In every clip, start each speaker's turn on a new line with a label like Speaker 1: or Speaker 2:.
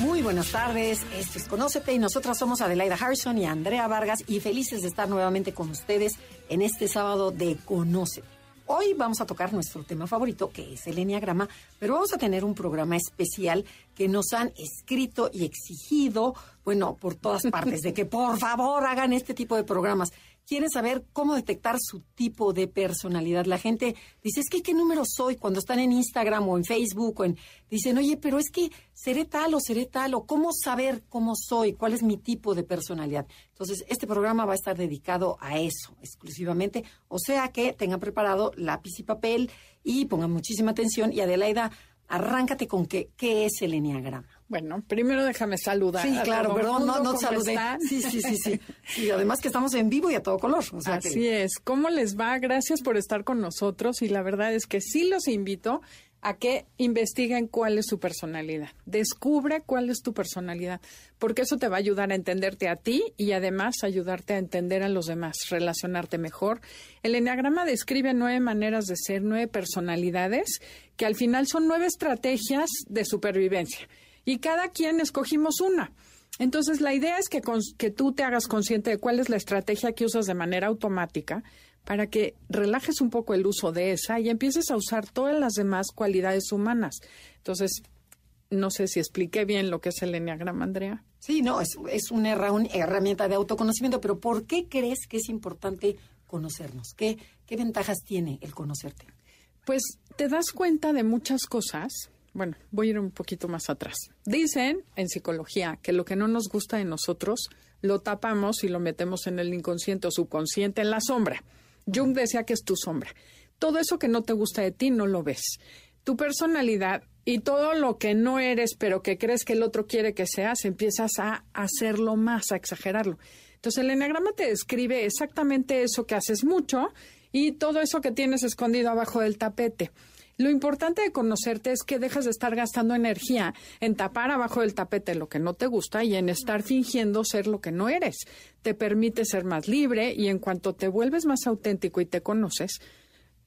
Speaker 1: Muy buenas tardes, esto es Conócete y nosotras somos Adelaida Harrison y Andrea Vargas y felices de estar nuevamente con ustedes en este sábado de Conócete. Hoy vamos a tocar nuestro tema favorito, que es el Enneagrama, pero vamos a tener un programa especial que nos han escrito y exigido, bueno, por todas partes, de que por favor hagan este tipo de programas quieren saber cómo detectar su tipo de personalidad. La gente dice, es que qué número soy cuando están en Instagram o en Facebook, o en, dicen, oye, pero es que seré tal o seré tal, o cómo saber cómo soy, cuál es mi tipo de personalidad. Entonces, este programa va a estar dedicado a eso exclusivamente, o sea que tengan preparado lápiz y papel y pongan muchísima atención. Y Adelaida, arráncate con qué, qué es el enneagrama.
Speaker 2: Bueno, primero déjame saludar.
Speaker 1: Sí, claro, perdón, no, no saludé. Sí, sí, sí, sí. Y además que estamos en vivo y a todo color.
Speaker 2: Así es. ¿Cómo les va? Gracias por estar con nosotros y la verdad es que sí los invito a que investiguen cuál es su personalidad. Descubre cuál es tu personalidad, porque eso te va a ayudar a entenderte a ti y además ayudarte a entender a los demás, relacionarte mejor. El Enneagrama describe nueve maneras de ser, nueve personalidades, que al final son nueve estrategias de supervivencia y cada quien escogimos una. Entonces, la idea es que, que tú te hagas consciente de cuál es la estrategia que usas de manera automática para que relajes un poco el uso de esa y empieces a usar todas las demás cualidades humanas. Entonces, no sé si expliqué bien lo que es el Enneagrama, Andrea.
Speaker 1: Sí, no, es, es una, herramienta de autoconocimiento, pero ¿por qué crees que es importante conocernos? ¿Qué, ¿Qué ventajas tiene el conocerte?
Speaker 2: Pues te das cuenta de muchas cosas bueno, voy a ir un poquito más atrás. Dicen en psicología que lo que no nos gusta de nosotros lo tapamos y lo metemos en el inconsciente o subconsciente, en la sombra. Jung decía que es tu sombra. Todo eso que no te gusta de ti no lo ves. Tu personalidad y todo lo que no eres, pero que crees que el otro quiere que seas, empiezas a hacerlo más, a exagerarlo. Entonces el enagrama te describe exactamente eso que haces mucho y todo eso que tienes escondido abajo del tapete. Lo importante de conocerte es que dejas de estar gastando energía en tapar abajo del tapete lo que no te gusta y en estar fingiendo ser lo que no eres. Te permite ser más libre y en cuanto te vuelves más auténtico y te conoces,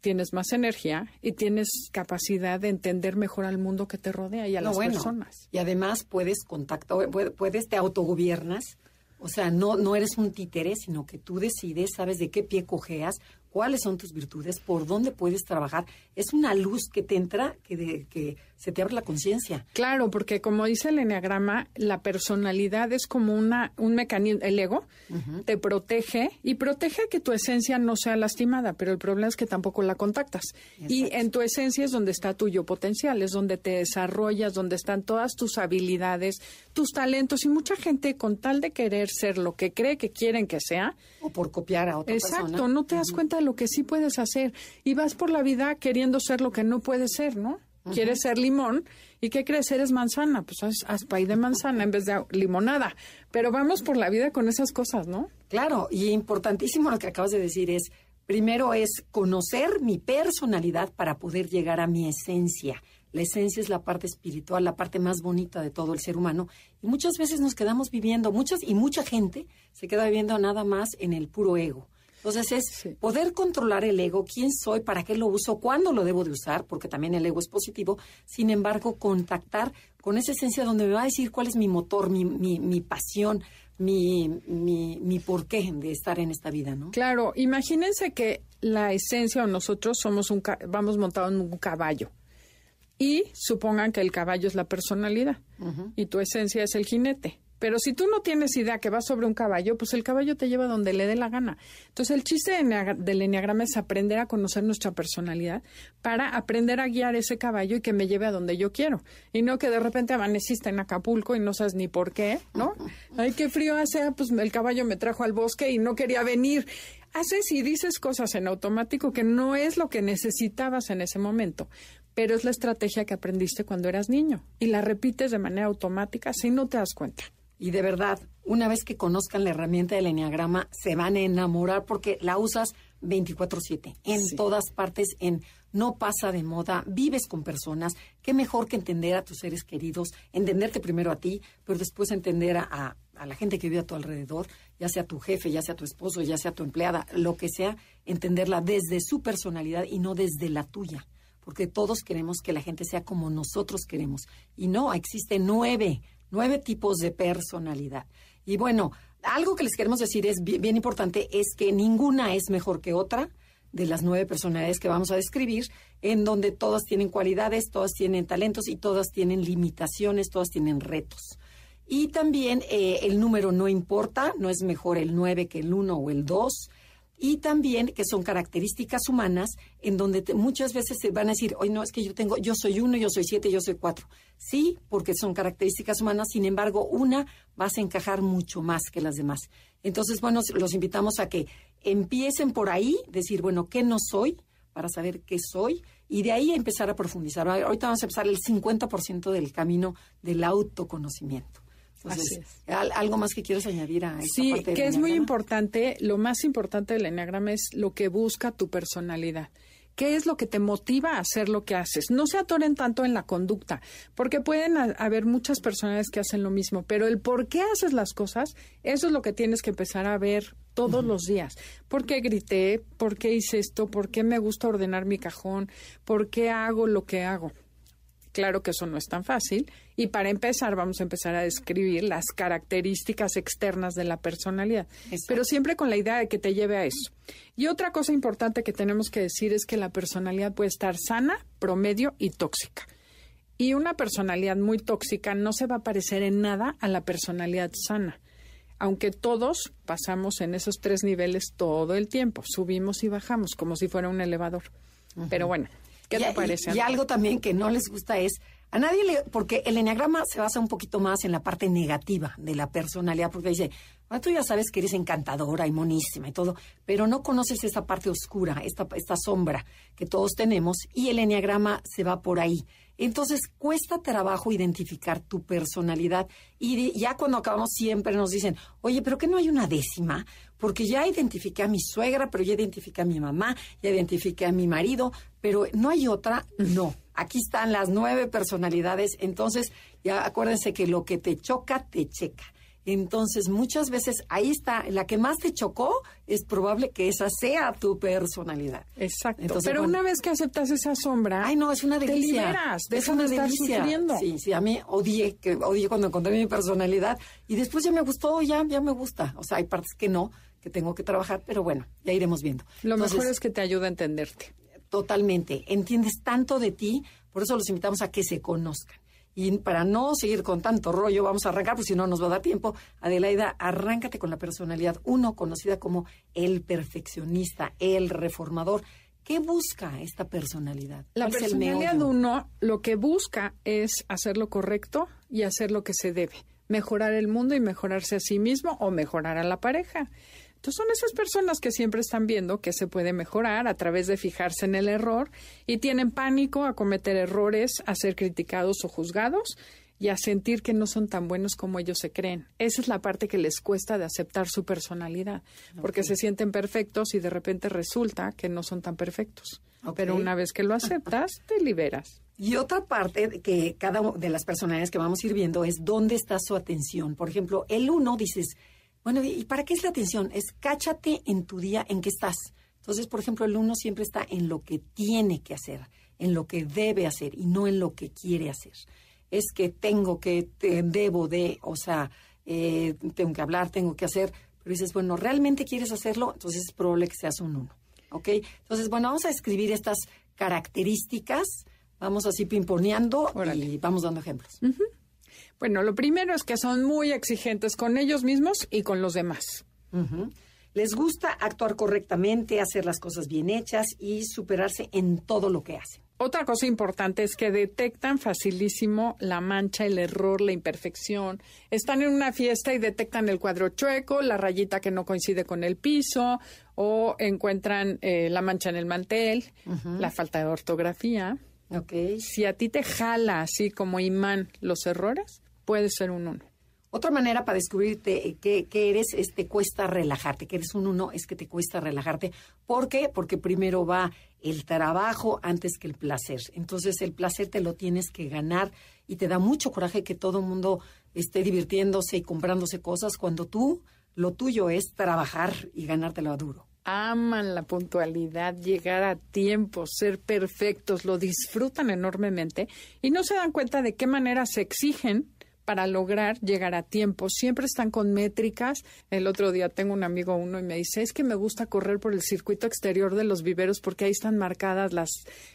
Speaker 2: tienes más energía y tienes capacidad de entender mejor al mundo que te rodea y a las personas.
Speaker 1: Y además puedes contactar, puedes, te autogobiernas. O sea, no, no eres un títere, sino que tú decides, sabes de qué pie cojeas, cuáles son tus virtudes, por dónde puedes trabajar. Es una luz que te entra, que, de, que se te abre la conciencia.
Speaker 2: Claro, porque como dice el enneagrama, la personalidad es como una, un mecanismo, el ego te protege y protege que tu esencia no sea lastimada, pero el problema es que tampoco la contactas. Y en tu esencia es donde está tu yo potencial, es donde te desarrollas, donde están todas tus habilidades, tus talentos y mucha gente con tal de querer ser lo que cree que quieren que sea.
Speaker 1: O por copiar a otra
Speaker 2: persona.
Speaker 1: Exacto,
Speaker 2: no te das cuenta de lo que sí puedes hacer y vas por la vida queriendo ser lo que no puedes ser, ¿no? quieres ser limón y ¿qué crees? Eres manzana, pues haz, haz pay de manzana en vez de limonada. Pero vamos por la vida con esas cosas, ¿no?
Speaker 1: Claro, y importantísimo lo que acabas de decir es, primero es conocer mi personalidad para poder llegar a mi esencia. La esencia es la parte espiritual, la parte más bonita de todo el ser humano. Y muchas veces nos quedamos viviendo, muchas y mucha gente se queda viviendo nada más en el puro ego. Entonces es poder controlar el ego, quién soy, para qué lo uso, cuándo lo debo de usar, porque también el ego es positivo. Sin embargo, contactar con esa esencia donde me va a decir cuál es mi motor, mi, mi, mi pasión, mi, mi, mi porqué de estar en esta vida, ¿no?
Speaker 2: Claro, imagínense que la esencia o nosotros somos un vamos montados en un caballo y supongan que el caballo es la personalidad y tu esencia es el jinete. Pero si tú no tienes idea que vas sobre un caballo, pues el caballo te lleva donde le dé la gana. Entonces, el chiste del enneagrama es aprender a conocer nuestra personalidad para aprender a guiar ese caballo y que me lleve a donde yo quiero. Y no que de repente amaneciste en Acapulco y no sabes ni por qué, ¿no? Ay, qué frío hace, pues el caballo me trajo al bosque y no quería venir. Haces y dices cosas en automático que no es lo que necesitabas en ese momento pero es la estrategia que aprendiste cuando eras niño y la repites de manera automática si no te das cuenta.
Speaker 1: Y de verdad, una vez que conozcan la herramienta del Enneagrama, se van a enamorar porque la usas 24/7, en todas partes, en no pasa de moda, vives con personas, qué mejor que entender a tus seres queridos, entenderte primero a ti, pero después entender a, a la gente que vive a tu alrededor, ya sea tu jefe, ya sea tu esposo, ya sea tu empleada, lo que sea, entenderla desde su personalidad y no desde la tuya, porque todos queremos que la gente sea como nosotros queremos. Y no, existen nueve, nueve tipos de personalidad. Y bueno, algo que les queremos decir es bien, importante, es que ninguna es mejor que otra de las nueve personalidades que vamos a describir, en donde todas tienen cualidades, todas tienen talentos y todas tienen limitaciones, todas tienen retos. Y también eh, el número no importa, no es mejor el nueve que el uno o el dos y también que son características humanas en donde muchas veces se van a decir, hoy no, es que yo tengo, yo soy uno, yo soy siete, yo soy cuatro. Sí, porque son características humanas, sin embargo, una vas a encajar mucho más que las demás. Entonces, bueno, los invitamos a que empiecen por ahí, decir, bueno, ¿qué no soy? Para saber qué soy y de ahí empezar a profundizar. Ahorita vamos a empezar el 50% del camino del autoconocimiento. Así ¿Algo más que quieres añadir a esta
Speaker 2: Sí, que es muy importante, lo más importante del enneagrama es lo que busca tu personalidad. ¿Qué es lo que te motiva a hacer lo que haces? No se atoren tanto en la conducta, porque pueden haber muchas personas que hacen lo mismo, pero el por qué haces las cosas, eso es lo que tienes que empezar a ver todos los días. ¿Por qué grité? ¿Por qué hice esto? ¿Por qué me gusta ordenar mi cajón? ¿Por qué hago lo que hago? Claro que eso no es tan fácil. Y para empezar, vamos a empezar a describir las características externas de la personalidad. Pero siempre con la idea de que te lleve a eso. Y otra cosa importante que tenemos que decir es que la personalidad puede estar sana, promedio y tóxica. Y una personalidad muy tóxica no se va a parecer en nada a la personalidad sana. Aunque todos pasamos en esos tres niveles todo el tiempo, subimos y bajamos como si fuera un elevador. Pero bueno, ¿Qué te parece?
Speaker 1: Y, algo también que no les gusta es a nadie le, porque el enneagrama se basa un poquito más en la parte negativa de la personalidad, porque dice, ah, tú ya sabes que eres encantadora y monísima y todo, pero no conoces esa parte oscura, esta, esta sombra que todos tenemos, y el enneagrama se va por ahí. Entonces cuesta trabajo identificar tu personalidad y ya cuando acabamos siempre nos dicen, oye, pero que no hay una décima, porque ya identifiqué a mi suegra, pero ya identifiqué a mi mamá, ya identifiqué a mi marido, pero no hay otra, no. Aquí están las nueve personalidades, entonces ya acuérdense que lo que te choca, te checa. Entonces, muchas veces ahí está, la que más te chocó, es probable que esa sea tu personalidad.
Speaker 2: Exacto. Pero una vez que aceptas esa sombra,
Speaker 1: ay no, es una delicia.
Speaker 2: Te liberas, es una de delicia.
Speaker 1: Sí, sí, a mí odié, que odié cuando encontré mi personalidad y después ya me gustó, ya, ya me gusta. O sea, hay partes que no, que tengo que trabajar, pero bueno, ya iremos viendo.
Speaker 2: Lo mejor es que te ayuda a entenderte.
Speaker 1: Totalmente. Entiendes tanto de ti, por eso los invitamos a que se conozcan. Y para no seguir con tanto rollo, vamos a arrancar, porque si no nos va a dar tiempo. Adelaida, arráncate con la personalidad uno, conocida como el perfeccionista, el reformador. ¿Qué busca esta personalidad?
Speaker 2: La personalidad uno lo que busca es hacer lo correcto y hacer lo que se debe. Mejorar el mundo y mejorarse a sí mismo o mejorar a la pareja. Entonces son esas personas que siempre están viendo que se puede mejorar a través de fijarse en el error y tienen pánico a cometer errores, a ser criticados o juzgados y a sentir que no son tan buenos como ellos se creen. Esa es la parte que les cuesta de aceptar su personalidad, porque se sienten perfectos y de repente resulta que no son tan perfectos. Pero una vez que lo aceptas, te liberas.
Speaker 1: Y otra parte que cada de las personalidades que vamos a ir viendo es dónde está su atención. Por ejemplo, el uno dices, bueno, ¿y para qué es la atención? Es cáchate en tu día en que estás. Entonces, por ejemplo, el uno siempre está en lo que tiene que hacer, en lo que debe hacer y no en lo que quiere hacer. Es que tengo que, debo de, o sea, eh, tengo que hablar, tengo que hacer, pero dices, bueno, ¿realmente quieres hacerlo? Entonces es probable que seas un uno. ¿Ok? Entonces, bueno, vamos a escribir estas características, vamos así pimponeando y vamos dando ejemplos.
Speaker 2: Bueno, lo primero es que son muy exigentes con ellos mismos y con los demás.
Speaker 1: Les gusta actuar correctamente, hacer las cosas bien hechas y superarse en todo lo que hacen.
Speaker 2: Otra cosa importante es que detectan facilísimo la mancha, el error, la imperfección. Están en una fiesta y detectan el cuadro chueco, la rayita que no coincide con el piso, o encuentran eh, la mancha en el mantel, la falta de ortografía.
Speaker 1: Okay.
Speaker 2: Si a ti te jala así como imán los errores, puede ser un uno.
Speaker 1: Otra manera para descubrirte qué, eres es te cuesta relajarte, que eres un uno es que te cuesta relajarte. ¿Por qué? Porque primero va el trabajo antes que el placer. Entonces el placer te lo tienes que ganar y te da mucho coraje que todo el mundo esté divirtiéndose y comprándose cosas cuando tú lo tuyo es trabajar y ganártelo a duro.
Speaker 2: Aman la puntualidad, llegar a tiempo, ser perfectos, lo disfrutan enormemente y no se dan cuenta de qué manera se exigen para lograr llegar a tiempo. Siempre están con métricas. El otro día tengo un amigo uno y me dice, es que me gusta correr por el circuito exterior de los viveros porque ahí están marcadas las,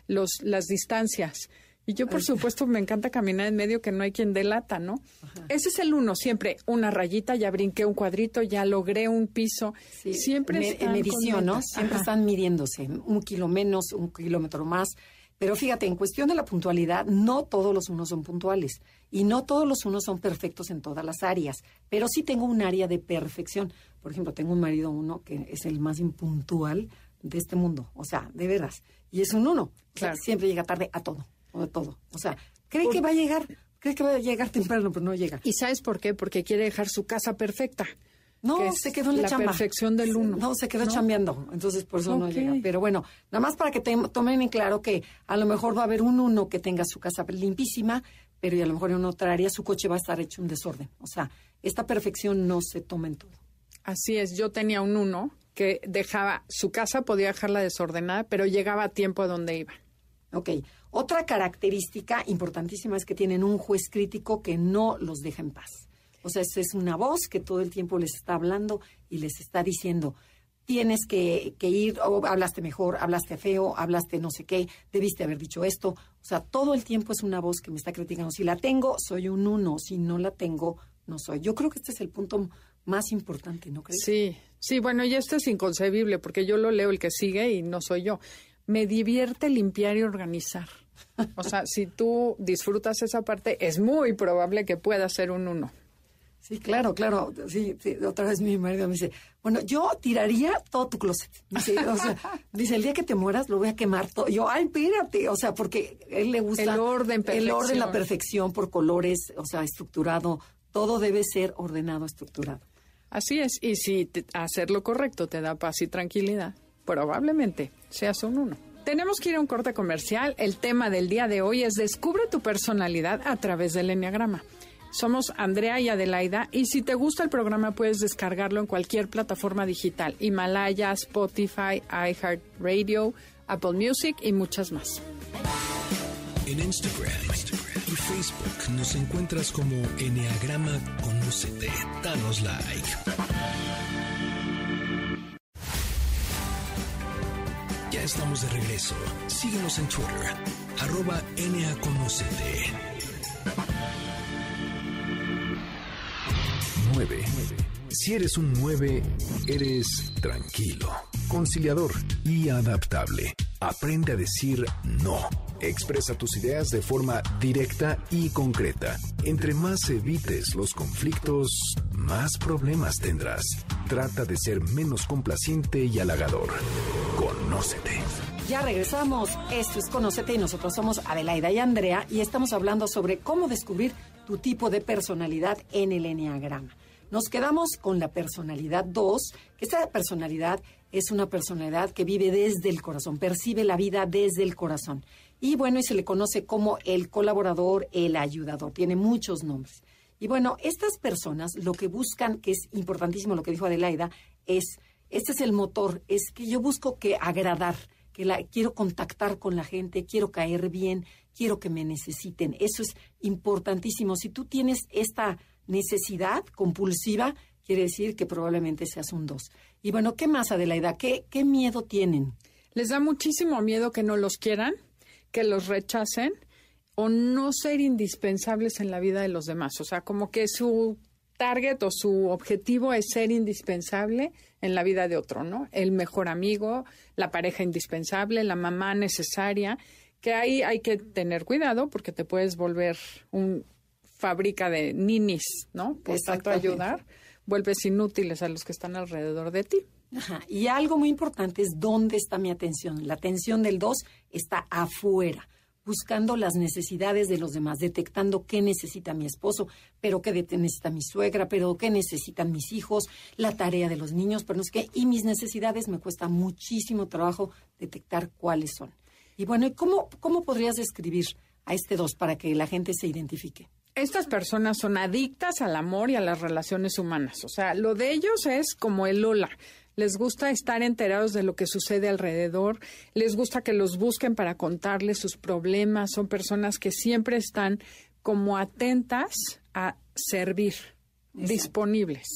Speaker 2: los, las distancias. Y yo, por supuesto, me encanta caminar en medio que no hay quien delata, ¿no? Ese es el uno, siempre una rayita, ya brinqué un cuadrito, ya logré un piso. Siempre
Speaker 1: en medición, ¿no? Siempre están midiéndose, un kilo menos, un kilómetro más. Pero fíjate, en cuestión de la puntualidad, no todos los unos son puntuales y no todos los unos son perfectos en todas las áreas, pero sí tengo un área de perfección. Por ejemplo, tengo un marido uno que es el más impuntual de este mundo, o sea, de veras, y es un uno, siempre llega tarde a todo, a todo. O sea, cree que va a llegar, cree que va a llegar temprano, pero no llega.
Speaker 2: ¿Y sabes por qué? Porque quiere dejar su casa perfecta.
Speaker 1: No, se quedó en la,
Speaker 2: la perfección del uno.
Speaker 1: No, se quedó chambeando, entonces por eso no llega. Pero bueno, nada más para que tomen en claro que a lo mejor va a haber un uno que tenga su casa limpísima, pero y a lo mejor en otra área su coche va a estar hecho un desorden. O sea, esta perfección no se toma en todo.
Speaker 2: Así es, yo tenía un uno que dejaba su casa, podía dejarla desordenada, pero llegaba a tiempo a donde iba.
Speaker 1: Ok. Otra característica importantísima es que tienen un juez crítico que no los deja en paz. O sea, es una voz que todo el tiempo les está hablando y les está diciendo, tienes que, ir, o hablaste mejor, hablaste feo, hablaste no sé qué, debiste haber dicho esto. O sea, todo el tiempo es una voz que me está criticando. Si la tengo, soy un uno. Si no la tengo, no soy. Yo creo que este es el punto más importante, ¿no crees?
Speaker 2: Sí, sí, bueno, y esto es inconcebible porque yo lo leo el que sigue y no soy yo. Me divierte limpiar y organizar. O sea, si tú disfrutas esa parte, es muy probable que pueda ser un uno.
Speaker 1: Sí, claro, claro. Sí, otra vez mi marido me dice, bueno, yo tiraría todo tu closet. Dice, o sea, dice, el día que te mueras lo voy a quemar todo. Yo, ay, espérate, o sea, porque él le gusta
Speaker 2: el orden,
Speaker 1: el orden, la perfección por colores, o sea, estructurado. Todo debe ser ordenado, estructurado.
Speaker 2: Así es. Y si hacer lo correcto te da paz y tranquilidad, probablemente seas un uno. Tenemos que ir a un corte comercial. El tema del día de hoy es Descubre tu personalidad a través del Enneagrama. Somos Andrea y Adelaida y si te gusta el programa puedes descargarlo en cualquier plataforma digital, Himalaya, Spotify, iHeartRadio, Apple Music y muchas más.
Speaker 3: En Instagram, y Facebook nos encuentras como Enneagrama Conocete. Danos like. Ya estamos de regreso. Síguenos en Twitter, arroba Si eres un 9, eres tranquilo, conciliador y adaptable. Aprende a decir no. Expresa tus ideas de forma directa y concreta. Entre más evites los conflictos, más problemas tendrás. Trata de ser menos complaciente y halagador. Conócete.
Speaker 1: Ya regresamos. Esto es Conócete y nosotros somos Adelaida y Andrea y estamos hablando sobre cómo descubrir tu tipo de personalidad en el Enneagrama. Nos quedamos con la personalidad 2, que esta personalidad es una personalidad que vive desde el corazón, percibe la vida desde el corazón. Y bueno, y se le conoce como el colaborador, el ayudador, tiene muchos nombres. Y bueno, estas personas lo que buscan, que es importantísimo lo que dijo Adelaida, es, este es el motor, es que yo busco que agradar, que la, quiero contactar con la gente, quiero caer bien, quiero que me necesiten. Eso es importantísimo. Si tú tienes esta necesidad compulsiva, quiere decir que probablemente seas un dos. Y bueno, ¿qué más, Adelaida? ¿Qué, ¿Qué miedo tienen?
Speaker 2: Les da muchísimo miedo que no los quieran, que los rechacen o no ser indispensables en la vida de los demás. O sea, como que su target o su objetivo es ser indispensable en la vida de otro, ¿no? El mejor amigo, la pareja indispensable, la mamá necesaria, que ahí hay que tener cuidado porque te puedes volver un fábrica de ninis, ¿no? Por tanto ayudar, vuelves inútiles a los que están alrededor de ti.
Speaker 1: Ajá. Y algo muy importante es dónde está mi atención. La atención del 2 está afuera. buscando las necesidades de los demás, detectando qué necesita mi esposo, pero qué necesita mi suegra, pero qué necesitan mis hijos, la tarea de los niños, pero no es que, y mis necesidades me cuesta muchísimo trabajo detectar cuáles son. Y bueno, ¿cómo, cómo podrías describir a este dos para que la gente se identifique?
Speaker 2: Estas personas son adictas al amor y a las relaciones humanas. O sea, lo de ellos es como el Lola les gusta estar enterados de lo que sucede alrededor, les gusta que los busquen para contarles sus problemas, son personas que siempre están como atentas a servir, disponibles.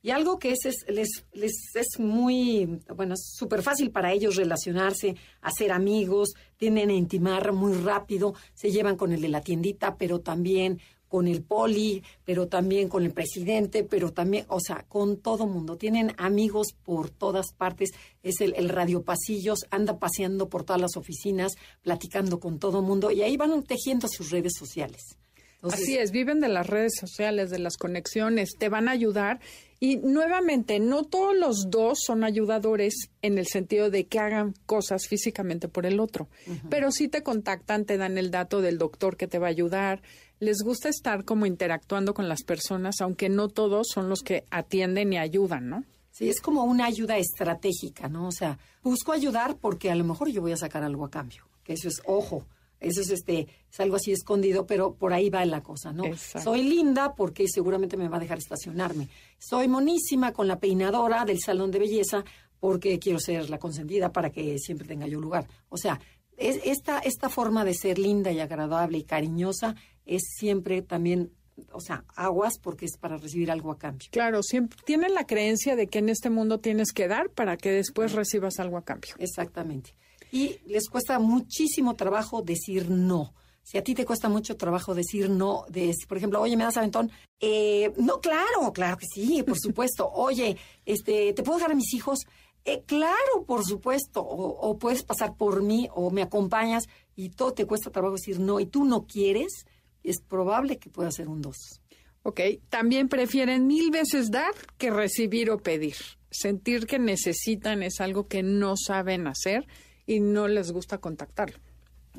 Speaker 1: Y algo que es, les, les es muy, bueno, es súper fácil para ellos relacionarse, hacer amigos, tienen a intimar muy rápido, se llevan con el de la tiendita, pero también con el poli, pero también con el presidente, pero también, o sea, con todo mundo. Tienen amigos por todas partes. Es el, el radio pasillos, anda paseando por todas las oficinas, platicando con todo mundo y ahí van tejiendo sus redes sociales.
Speaker 2: Así es, viven de las redes sociales, de las conexiones, te van a ayudar. Y nuevamente, no todos los dos son ayudadores en el sentido de que hagan cosas físicamente por el otro, pero sí te contactan, te dan el dato del doctor que te va a ayudar, les gusta estar como interactuando con las personas, aunque no todos son los que atienden y ayudan, ¿no?
Speaker 1: Sí, es como una ayuda estratégica, ¿no? O sea, busco ayudar porque a lo mejor yo voy a sacar algo a cambio, que eso es ojo. Eso es este, es algo así escondido, pero por ahí va la cosa, ¿no? Soy linda porque seguramente me va a dejar estacionarme. Soy monísima con la peinadora del salón de belleza porque quiero ser la consentida para que siempre tenga yo lugar. O sea, es, esta, esta forma de ser linda y agradable y cariñosa es siempre también o sea, aguas porque es para recibir algo a cambio.
Speaker 2: Claro, siempre tienen la creencia de que en este mundo tienes que dar para que después recibas algo a cambio.
Speaker 1: Exactamente. Y les cuesta muchísimo trabajo decir no. Si a ti te cuesta mucho trabajo decir no, de, por ejemplo, oye, ¿me das aventón? Eh, no, claro, claro que sí, por supuesto. Oye, este, ¿te puedo dejar a mis hijos? Eh, claro, por supuesto. O, puedes pasar por mí o me acompañas y todo te cuesta trabajo decir no y tú no quieres, es probable que pueda ser un dos.
Speaker 2: Ok, también prefieren mil veces dar que recibir o pedir. Sentir que necesitan es algo que no saben hacer y no les gusta contactarlo.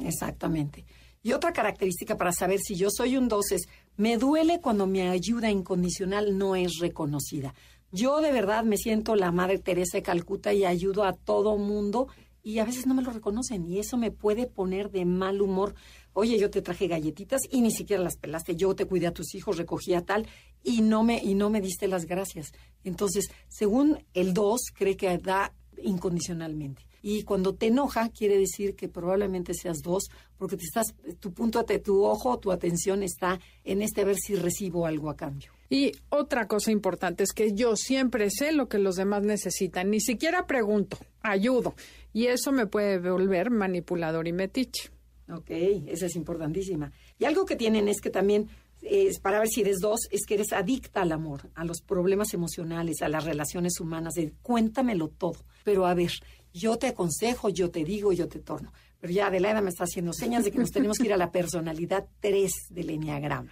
Speaker 1: Exactamente. Y otra característica para saber si yo soy un dos es, me duele cuando mi ayuda incondicional no es reconocida. Yo de verdad me siento la Madre Teresa de Calcuta y ayudo a todo mundo y a veces no me lo reconocen y eso me puede poner de mal humor. Oye, yo te traje galletitas y ni siquiera las pelaste. Yo te cuidé a tus hijos, recogía tal y no me y no me diste las gracias. Entonces, según el 2 cree que da incondicionalmente. Y cuando te enoja, quiere decir que probablemente seas dos, porque te estás, tu punto, tu ojo, tu atención está en este ver si recibo algo a cambio.
Speaker 2: Y otra cosa importante es que yo siempre sé lo que los demás necesitan, ni siquiera pregunto, ayudo. Y eso me puede volver manipulador y metiche.
Speaker 1: Ok, esa es importantísima. Y algo que tienen es que también, es, para ver si eres dos, es que eres adicta al amor, a los problemas emocionales, a las relaciones humanas, de cuéntamelo todo. Pero a ver, yo te aconsejo, yo te digo, yo te torno. Pero ya Adelaida me está haciendo señas de que nos tenemos que ir a la personalidad 3 del Enneagrama,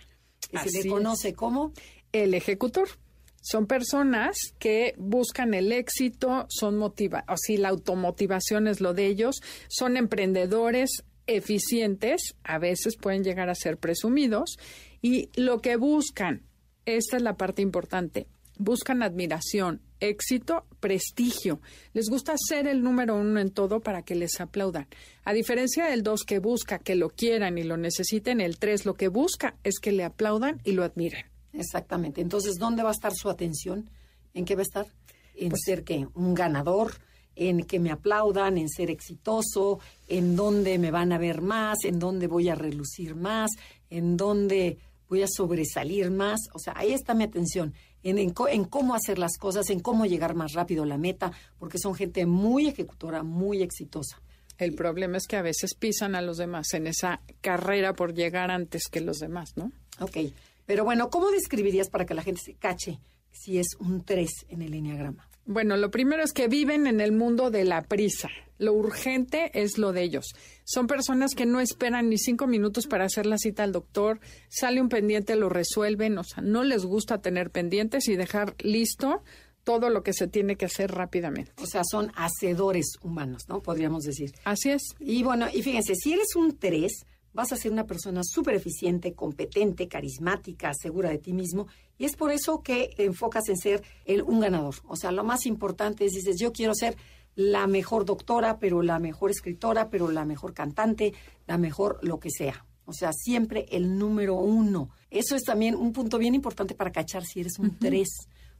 Speaker 1: que se le conoce como
Speaker 2: el ejecutor. Son personas que buscan el éxito, son motiva, o sí, la automotivación es lo de ellos, son emprendedores eficientes, a veces pueden llegar a ser presumidos, y lo que buscan, esta es la parte importante, buscan admiración, éxito, prestigio. Les gusta ser el número uno en todo para que les aplaudan. A diferencia del dos que busca que lo quieran y lo necesiten, el tres lo que busca es que le aplaudan y lo admiren.
Speaker 1: Exactamente. Entonces, ¿dónde va a estar su atención? ¿En qué va a estar? En pues ser que un ganador, en que me aplaudan, en ser exitoso, en dónde me van a ver más, en dónde voy a relucir más, en dónde voy a sobresalir más. O sea, ahí está mi atención, en, en, cómo hacer las cosas, en cómo llegar más rápido a la meta, porque son gente muy ejecutora, muy exitosa.
Speaker 2: El problema es que a veces pisan a los demás en esa carrera por llegar antes que los demás, ¿no?
Speaker 1: Ok. Pero bueno, ¿cómo describirías para que la gente se cache si es un 3 en el enneagrama?
Speaker 2: Bueno, lo primero es que viven en el mundo de la prisa. Lo urgente es lo de ellos. Son personas que no esperan ni cinco minutos para hacer la cita al doctor, sale un pendiente, lo resuelven, o sea, no les gusta tener pendientes y dejar listo todo lo que se tiene que hacer rápidamente.
Speaker 1: O sea, son hacedores humanos, ¿no? Podríamos decir.
Speaker 2: Así es.
Speaker 1: Y bueno, y fíjense, si eres un 3, vas a ser una persona súper eficiente, competente, carismática, segura de ti mismo. Y es por eso que enfocas en ser el, un ganador. O sea, lo más importante es, dices, yo quiero ser la mejor doctora, pero la mejor escritora, pero la mejor cantante, la mejor lo que sea. O sea, siempre el número uno. Eso es también un punto bien importante para cachar si eres un tres.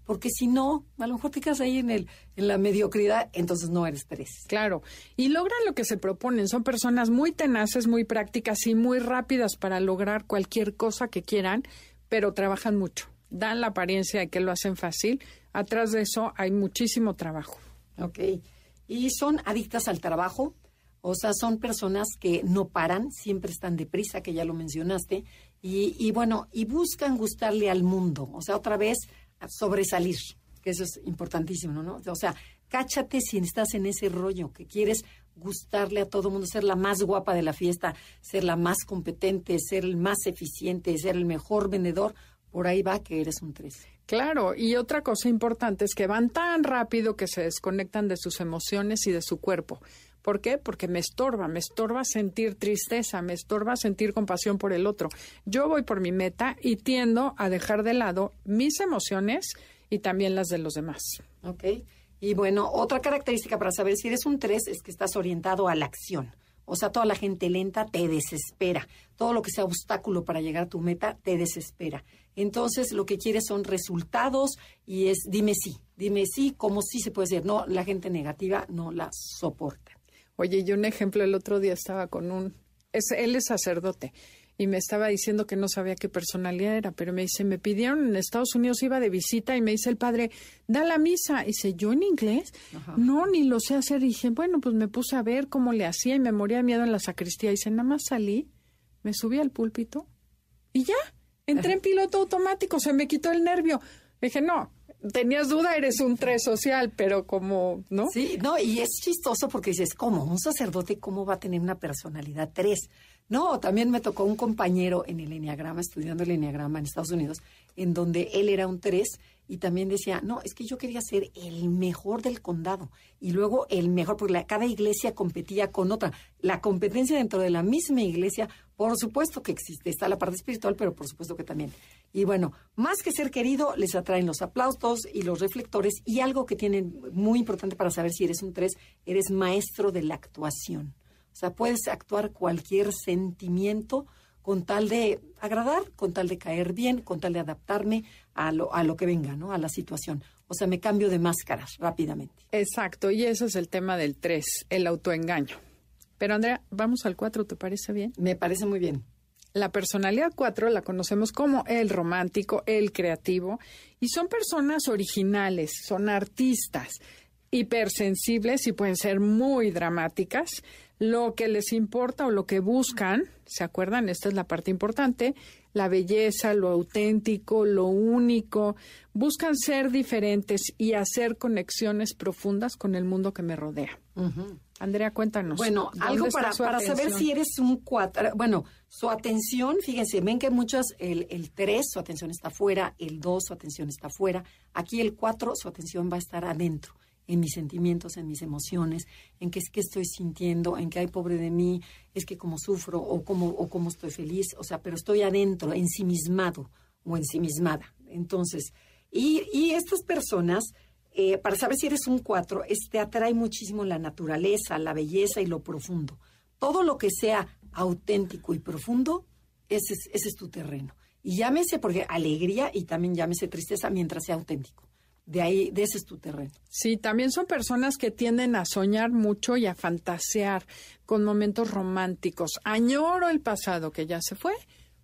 Speaker 1: Porque si no, a lo mejor te quedas ahí en, el, en la mediocridad, entonces no eres tres.
Speaker 2: Claro. Y logran lo que se proponen. Son personas muy tenaces, muy prácticas y muy rápidas para lograr cualquier cosa que quieran, pero trabajan mucho. Dan la apariencia de que lo hacen fácil. Atrás de eso hay muchísimo trabajo.
Speaker 1: Ok. Y son adictas al trabajo o sea, son personas que no paran, siempre están deprisa, que ya lo mencionaste, y, y bueno, y buscan gustarle al mundo, o sea, otra vez sobresalir, que eso es importantísimo, ¿no? O sea, cáchate si estás en ese rollo, que quieres gustarle a todo mundo, ser la más guapa de la fiesta, ser la más competente, ser el más eficiente, ser el mejor vendedor, por ahí va que eres un 13.
Speaker 2: Claro, y otra cosa importante es que van tan rápido que se desconectan de sus emociones y de su cuerpo. ¿Por qué? Porque me estorba, me estorba sentir tristeza, me estorba sentir compasión por el otro. Yo voy por mi meta y tiendo a dejar de lado mis emociones y también las de los demás.
Speaker 1: Ok. Y bueno, otra característica para saber si eres un 3 es que estás orientado a la acción. O sea, toda la gente lenta te desespera. Todo lo que sea obstáculo para llegar a tu meta te desespera. Entonces, lo que quieres son resultados y es dime sí, dime sí, como sí se puede hacer. No, la gente negativa no la soporta.
Speaker 2: Oye, yo un ejemplo, el otro día estaba con un, es, él es sacerdote y me estaba diciendo que no sabía qué personalidad era, pero me dice, me pidieron en Estados Unidos, iba de visita y me dice el padre, da la misa. Y dice, ¿yo en inglés? No, ni lo sé hacer. Y dije, bueno, pues me puse a ver cómo le hacía y me moría de miedo en la sacristía. Y dice, nada más salí, me subí al púlpito y ya, entré en piloto automático, se me quitó el nervio. dije, no, tenías duda, eres un tres social, pero como, ¿no?
Speaker 1: Sí, no, y es chistoso porque dices, ¿cómo? Un sacerdote, ¿cómo va a tener una personalidad tres? No, también me tocó un compañero en el Enneagrama, estudiando el Enneagrama en Estados Unidos, en donde él era un tres y también decía, no, es que yo quería ser el mejor del condado y luego el mejor, porque cada iglesia competía con otra. La competencia dentro de la misma iglesia, por supuesto que existe, está la parte espiritual, pero por supuesto que también. Y bueno, más que ser querido, les atraen los aplausos y los reflectores y algo que tienen muy importante para saber si eres un tres, eres maestro de la actuación. O sea, puedes actuar cualquier sentimiento con tal de agradar, con tal de caer bien, con tal de adaptarme a lo, a lo que venga, ¿no? A la situación. O sea, me cambio de máscaras rápidamente.
Speaker 2: Exacto, y ese es el tema del 3, el autoengaño. Pero Andrea, vamos al 4, ¿te parece bien?
Speaker 1: Me parece muy bien.
Speaker 2: La personalidad 4 la conocemos como el romántico, el creativo, y son personas originales, son artistas, hipersensibles y pueden ser muy dramáticas lo que les importa o lo que buscan, ¿se acuerdan? Esta es la parte importante, la belleza, lo auténtico, lo único, buscan ser diferentes y hacer conexiones profundas con el mundo que me rodea. Andrea, cuéntanos.
Speaker 1: Bueno, algo para, para saber si eres un cuatro. Bueno, su atención, fíjense, ven que muchos, el, el tres, su atención está fuera, el dos, su atención está fuera. Aquí el cuatro, su atención va a estar adentro en mis sentimientos, en mis emociones, en qué es que estoy sintiendo, en qué hay pobre de mí, es que como sufro o cómo, o cómo estoy feliz, o sea, pero estoy adentro, ensimismado o ensimismada. Entonces, y, y estas personas, eh, para saber si eres un cuatro, te atrae muchísimo la naturaleza, la belleza y lo profundo. Todo lo que sea auténtico y profundo, ese es, ese es tu terreno. Y llámese, porque alegría y también llámese tristeza mientras sea auténtico de ahí, de ese es tu terreno.
Speaker 2: Sí, también son personas que tienden a soñar mucho y a fantasear con momentos románticos. Añoro el pasado que ya se fue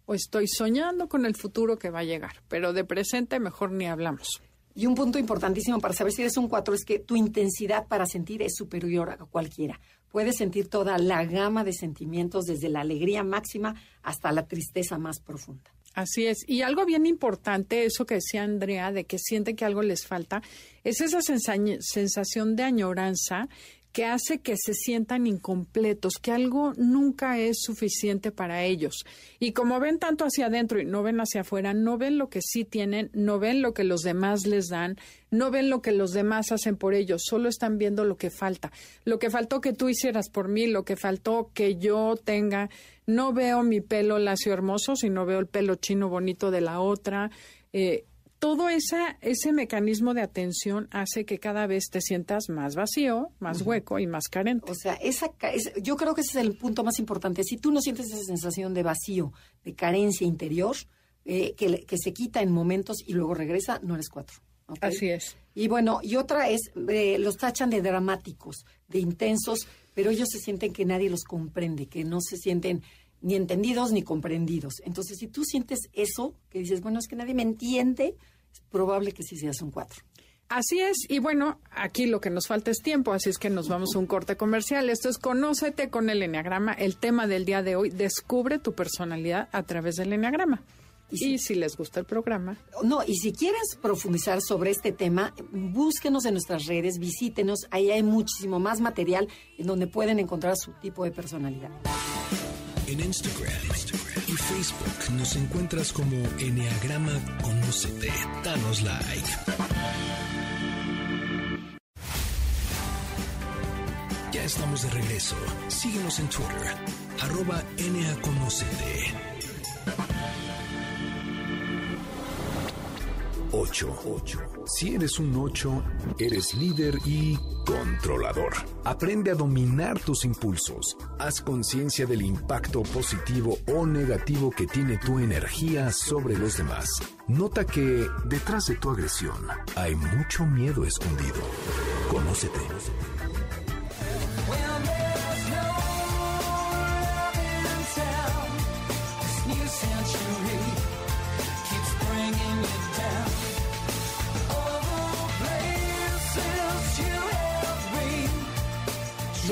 Speaker 2: o estoy soñando con el futuro que va a llegar, pero de presente mejor ni hablamos.
Speaker 1: Y un punto importantísimo para saber si eres un 4 es que tu intensidad para sentir es superior a cualquiera. Puedes sentir toda la gama de sentimientos, desde la alegría máxima hasta la tristeza más profunda.
Speaker 2: Así es. Y algo bien importante, eso que decía Andrea, de que siente que algo les falta, es esa sensación de añoranza que hace que se sientan incompletos, que algo nunca es suficiente para ellos. Y como ven tanto hacia adentro y no ven hacia afuera, no ven lo que sí tienen, no ven lo que los demás les dan, no ven lo que los demás hacen por ellos, solo están viendo lo que falta. Lo que faltó que tú hicieras por mí, lo que faltó que yo tenga. No veo mi pelo lacio hermoso, sino veo el pelo chino bonito de la otra. Eh, todo esa, ese mecanismo de atención hace que cada vez te sientas más vacío, más hueco y más carente.
Speaker 1: O sea, esa, yo creo que ese es el punto más importante. Si tú no sientes esa sensación de vacío, de carencia interior, eh, que, que, se quita en momentos y luego regresa, no eres cuatro.
Speaker 2: Así es.
Speaker 1: Y bueno, y otra es, eh, los tachan de dramáticos, de intensos, pero ellos se sienten que nadie los comprende, que no se sienten ni entendidos ni comprendidos. Entonces, si tú sientes eso, que dices, bueno, es que nadie me entiende, es probable que sí seas un cuatro.
Speaker 2: Así es, y bueno, aquí lo que nos falta es tiempo, así es que nos vamos a un corte comercial. Esto es Conócete con el Enneagrama. El tema del día de hoy, descubre tu personalidad a través del Enneagrama. Y si, les gusta el programa.
Speaker 1: No, y si quieres profundizar sobre este tema, búsquenos en nuestras redes, visítenos, ahí hay muchísimo más material en donde pueden encontrar su tipo de personalidad.
Speaker 3: En Instagram, Instagram Facebook nos encuentras como Enneagrama Conócete. Danos like. Ya estamos de regreso. Síguenos en Twitter, arroba Conocete. 8. Si eres un 8, eres líder y controlador. Aprende a dominar tus impulsos. Haz conciencia del impacto positivo o negativo que tiene tu energía sobre los demás. Nota que detrás de tu agresión hay mucho miedo escondido. Conócete.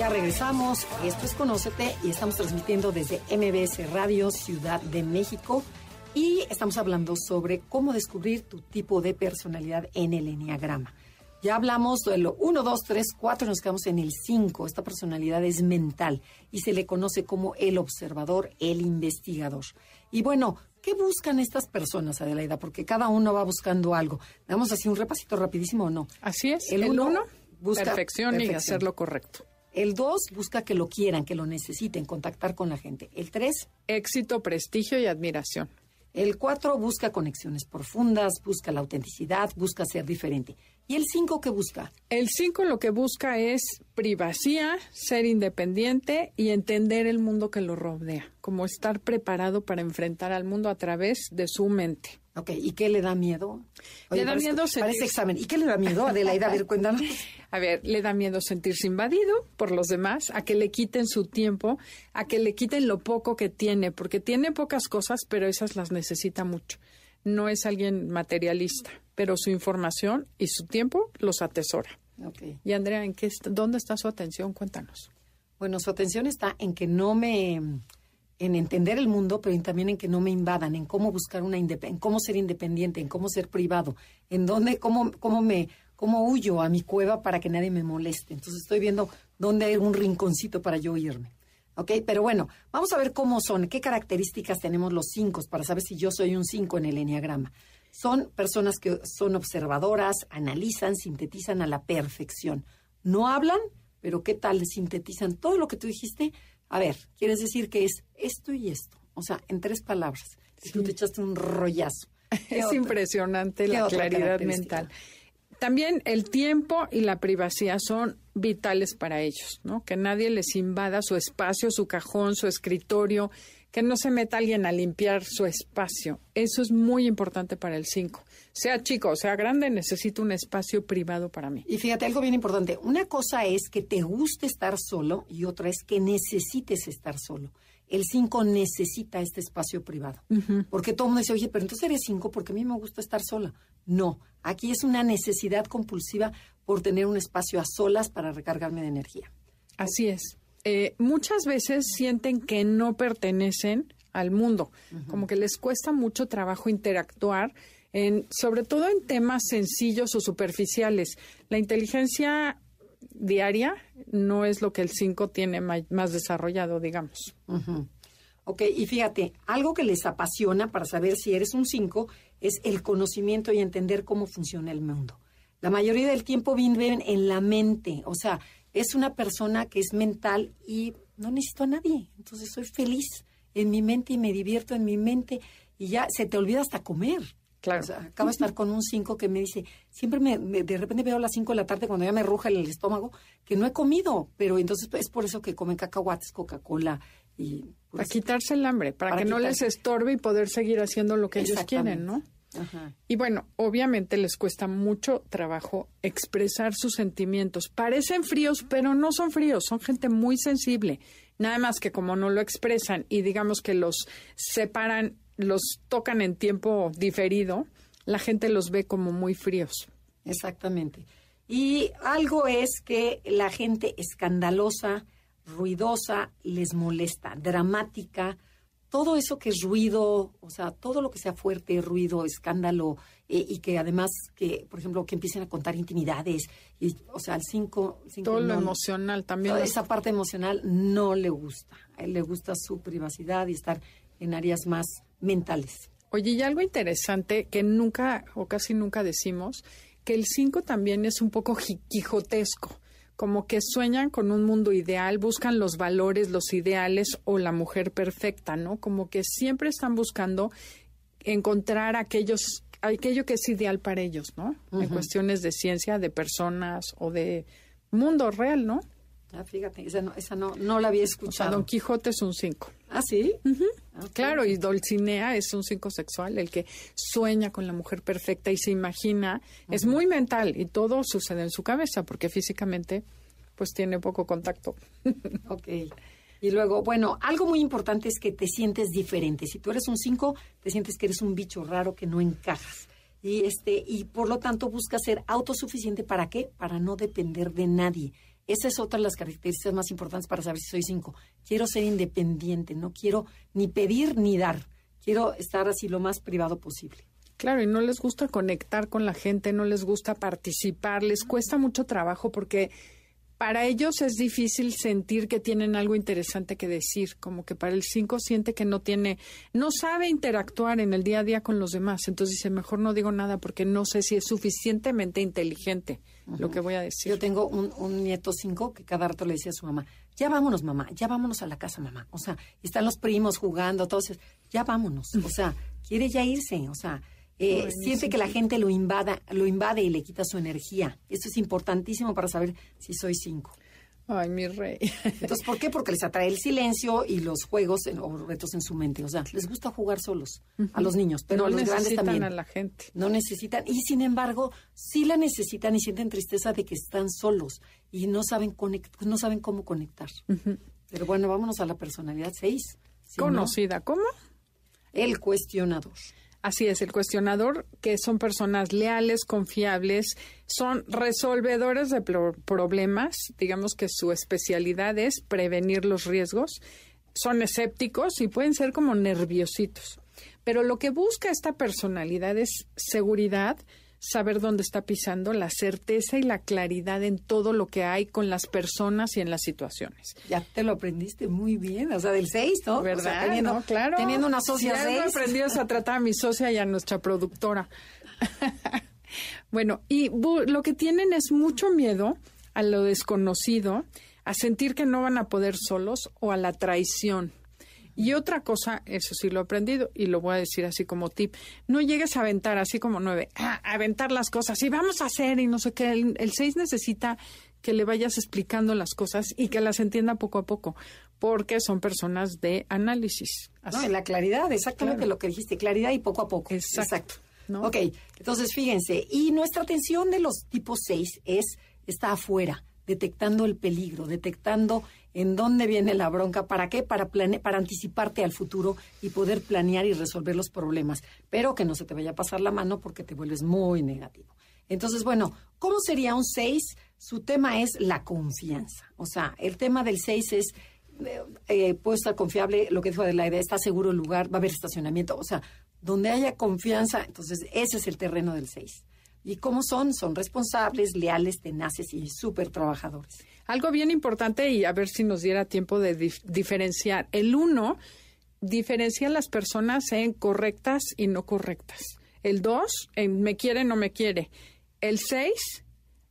Speaker 1: Ya regresamos, esto es Conócete y estamos transmitiendo desde MBS Radio Ciudad de México y estamos hablando sobre cómo descubrir tu tipo de personalidad en el Enneagrama. Ya hablamos de lo 1, 2, 3, 4, nos quedamos en el 5. Esta personalidad es mental y se le conoce como el observador, el investigador. Y bueno, ¿qué buscan estas personas, Adelaida? Porque cada uno va buscando algo. Damos así un repasito rapidísimo o no.
Speaker 2: Así es. El 1 busca perfección, perfección y hacer lo correcto.
Speaker 1: El 2 busca que lo quieran, que lo necesiten, contactar con la gente. El 3
Speaker 2: éxito, prestigio y admiración.
Speaker 1: El 4 busca conexiones profundas, busca la autenticidad, busca ser diferente. ¿Y el 5 qué busca?
Speaker 2: El 5 lo que busca es privacidad, ser independiente y entender el mundo que lo rodea, como estar preparado para enfrentar al mundo a través de su mente.
Speaker 1: Ok, ¿y qué le da miedo?
Speaker 2: le da miedo
Speaker 1: sentirse... examen. ¿Y qué le da miedo, Adelaida? A ver, cuéntanos.
Speaker 2: A ver, le da miedo sentirse invadido por los demás, a que le quiten su tiempo, a que le quiten lo poco que tiene, porque tiene pocas cosas, pero esas las necesita mucho. No es alguien materialista, pero su información y su tiempo los atesora. Okay. Y Andrea, ¿en qué, ¿dónde está su atención? Cuéntanos.
Speaker 1: Bueno, su atención está en que no me en entender el mundo, pero también en que no me invadan, en cómo buscar una en cómo ser independiente, en cómo ser privado, en dónde, cómo, cómo me, cómo huyo a mi cueva para que nadie me moleste. Entonces estoy viendo dónde hay un rinconcito para yo irme. ¿Ok? Pero bueno, vamos a ver cómo son, qué características tenemos los cinco para saber si yo soy un cinco en el enneagrama. Son personas que son observadoras, analizan, sintetizan a la perfección. No hablan, pero ¿qué tal sintetizan todo lo que tú dijiste? A ver, quieres decir que es esto y esto. O sea, en tres palabras. Si tú te echaste un rollazo.
Speaker 2: Es impresionante la claridad mental. También el tiempo y la privacidad son vitales para ellos, ¿no? Que nadie les invada su espacio, su cajón, su escritorio, que no se meta alguien a limpiar su espacio. Eso es muy importante para el 5. Sea chico o sea grande, necesito un espacio privado para mí.
Speaker 1: Y fíjate algo bien importante. Una cosa es que te guste estar solo y otra es que necesites estar solo. El 5 necesita este espacio privado. Porque todo el mundo dice, oye, pero entonces eres 5 porque a mí me gusta estar sola. No, aquí es una necesidad compulsiva por tener un espacio a solas para recargarme de energía.
Speaker 2: Así es. Eh, muchas veces sienten que no pertenecen al mundo, como que les cuesta mucho trabajo interactuar, en, sobre todo en temas sencillos o superficiales. La inteligencia diaria no es lo que el 5 tiene más desarrollado, digamos.
Speaker 1: Ok, y fíjate, algo que les apasiona para saber si eres un 5 es el conocimiento y entender cómo funciona el mundo. La mayoría del tiempo viven en la mente, o sea, es una persona que es mental y no necesito a nadie. Entonces soy feliz en mi mente y me divierto en mi mente y ya se te olvida hasta comer.
Speaker 2: Claro.
Speaker 1: acabo de estar con un 5 que me dice, siempre me, de repente veo a las 5 de la tarde cuando ya me ruja el estómago, que no he comido, pero entonces es por eso que comen cacahuates, Coca-Cola y...
Speaker 2: Pues, para quitarse el hambre, para, que no les estorbe y poder seguir haciendo lo que ellos quieren, ¿no? Y bueno, obviamente les cuesta mucho trabajo expresar sus sentimientos. Parecen fríos, pero no son fríos, son gente muy sensible. Nada más que como no lo expresan y digamos que los separan, los tocan en tiempo diferido, la gente los ve como muy fríos.
Speaker 1: Exactamente. Y algo es que la gente escandalosa, ruidosa, les molesta, dramática, todo eso que es ruido, o sea, todo lo que sea fuerte, ruido, escándalo, eh, y que además, que por ejemplo, que empiecen a contar intimidades, y, o sea, al cinco...
Speaker 2: todo lo emocional también. Toda
Speaker 1: esa parte emocional no le gusta. A él le gusta su privacidad y estar en áreas más mentales.
Speaker 2: Oye, y algo interesante que nunca o casi nunca decimos, que el 5 también es un poco quijotesco como que sueñan con un mundo ideal, buscan los valores, los ideales o la mujer perfecta, ¿no? Como que siempre están buscando encontrar aquellos aquello que es ideal para ellos, ¿no? En cuestiones de ciencia, de personas o de mundo real, ¿no?
Speaker 1: Ah, fíjate, esa no, esa no, no la había escuchado.
Speaker 2: Don Quijote es un 5.
Speaker 1: ¿Ah, sí?
Speaker 2: Claro, y Dulcinea es un 5 sexual, el que sueña con la mujer perfecta y se imagina. Es muy mental y todo sucede en su cabeza porque físicamente pues tiene poco contacto.
Speaker 1: ok. Y luego, bueno, algo muy importante es que te sientes diferente. Si tú eres un 5, te sientes que eres un bicho raro que no encajas. Y este y por lo tanto busca ser autosuficiente para qué? Para no depender de nadie. Esa es otra de las características más importantes para saber si soy cinco. Quiero ser independiente, no quiero ni pedir ni dar. Quiero estar así lo más privado posible.
Speaker 2: Claro, y no les gusta conectar con la gente, no les gusta participar, les cuesta mucho trabajo porque para ellos es difícil sentir que tienen algo interesante que decir, como que para el 5 siente que no tiene, no sabe interactuar en el día a día con los demás, entonces dice, mejor no digo nada porque no sé si es suficientemente inteligente lo que voy a decir.
Speaker 1: Yo tengo un, nieto 5 que cada rato le decía a su mamá, ya vámonos mamá, ya vámonos a la casa mamá, o sea, están los primos jugando, todos, ya vámonos, o sea, quiere ya irse, o sea, eh, siente que la gente lo invada, lo invade y le quita su energía. Eso es importantísimo para saber si soy cinco.
Speaker 2: Ay, mi rey.
Speaker 1: Entonces, ¿por qué? Porque les atrae el silencio y los juegos o retos en su mente. O sea, les gusta jugar solos a los niños, pero a los grandes también.
Speaker 2: a la gente.
Speaker 1: No necesitan. Y sin embargo, sí la necesitan y sienten tristeza de que están solos y no saben, conect no saben cómo conectar. Pero bueno, vámonos a la personalidad 6.
Speaker 2: Conocida ¿cómo?
Speaker 1: El cuestionador.
Speaker 2: Así es, el cuestionador, que son personas leales, confiables, son resolvedores de problemas, digamos que su especialidad es prevenir los riesgos, son escépticos y pueden ser como nerviositos. Pero lo que busca esta personalidad es seguridad, saber dónde está pisando, la certeza y la claridad en todo lo que hay con las personas y en las situaciones.
Speaker 1: Ya te lo aprendiste muy bien, o sea, del 6, ¿no?
Speaker 2: ¿Verdad? teniendo,
Speaker 1: claro. Teniendo una socia
Speaker 2: sí, 6. aprendido a tratar a mi socia y a nuestra productora. bueno, y lo que tienen es mucho miedo a lo desconocido, a sentir que no van a poder solos o a la traición. Y otra cosa, eso sí lo he aprendido y lo voy a decir así como tip, no llegues a aventar así como nueve, a aventar las cosas y vamos a hacer y no sé qué. El, seis necesita que le vayas explicando las cosas y que las entienda poco a poco, porque son personas de análisis.
Speaker 1: No, en la claridad, exactamente lo que dijiste, claridad y poco a poco.
Speaker 2: Exacto.
Speaker 1: Ok, entonces fíjense, y nuestra atención de los tipos 6 es, está afuera, detectando el peligro, detectando en dónde viene la bronca, para qué, para, para anticiparte al futuro y poder planear y resolver los problemas, pero que no se te vaya a pasar la mano porque te vuelves muy negativo. Entonces, bueno, ¿cómo sería un 6? Su tema es la confianza. O sea, el tema del 6 es, eh, eh, estar confiable, lo que dijo de la idea, está seguro el lugar, va a haber estacionamiento. O sea, donde haya confianza, entonces ese es el terreno del 6. ¿Y cómo son? Son responsables, leales, tenaces y súper trabajadores.
Speaker 2: Algo bien importante y a ver si nos diera tiempo de diferenciar. El uno diferencia a las personas en correctas y no correctas. El dos en me quiere, no me quiere. El seis,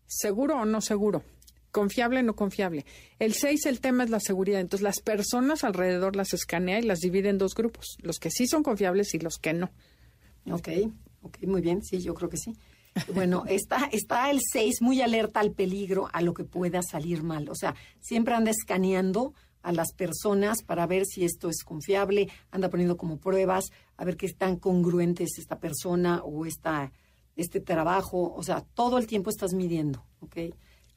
Speaker 2: seguro o no seguro. Confiable no confiable. El seis, el tema es la seguridad. Entonces, las personas alrededor las escanea y las divide en dos grupos. Los que sí son confiables y los que no.
Speaker 1: Ok, ok, muy bien. Sí, yo creo que sí. Bueno, está, está el 6 muy alerta al peligro, a lo que pueda salir mal. O sea, siempre anda escaneando a las personas para ver si esto es confiable, anda poniendo como pruebas, a ver qué tan congruentes esta persona o esta, este trabajo. O sea, todo el tiempo estás midiendo, ¿ok?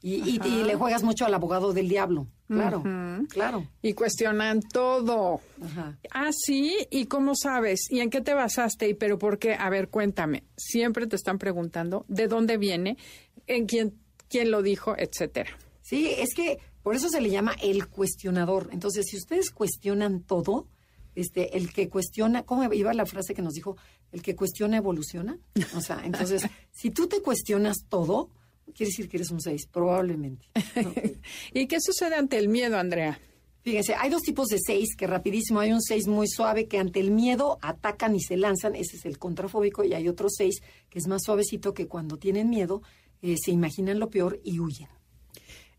Speaker 1: Y, le juegas mucho al abogado del diablo, claro, claro.
Speaker 2: Y cuestionan todo. Ajá. Ah, sí, ¿y cómo sabes? ¿Y en qué te basaste? ¿Y pero por qué? A ver, cuéntame. Siempre te están preguntando de dónde viene, en quién, quién lo dijo, etcétera.
Speaker 1: Sí, es que por eso se le llama el cuestionador. Entonces, si ustedes cuestionan todo, este, el que cuestiona, ¿cómo iba la frase que nos dijo? El que cuestiona evoluciona. O sea, entonces, si tú te cuestionas todo, quiere decir que eres un 6, probablemente.
Speaker 2: ¿Y qué sucede ante el miedo, Andrea?
Speaker 1: Fíjense, hay dos tipos de 6 que rapidísimo, hay un 6 muy suave que ante el miedo atacan y se lanzan, ese es el contrafóbico, y hay otro 6 que es más suavecito que cuando tienen miedo eh, se imaginan lo peor y huyen.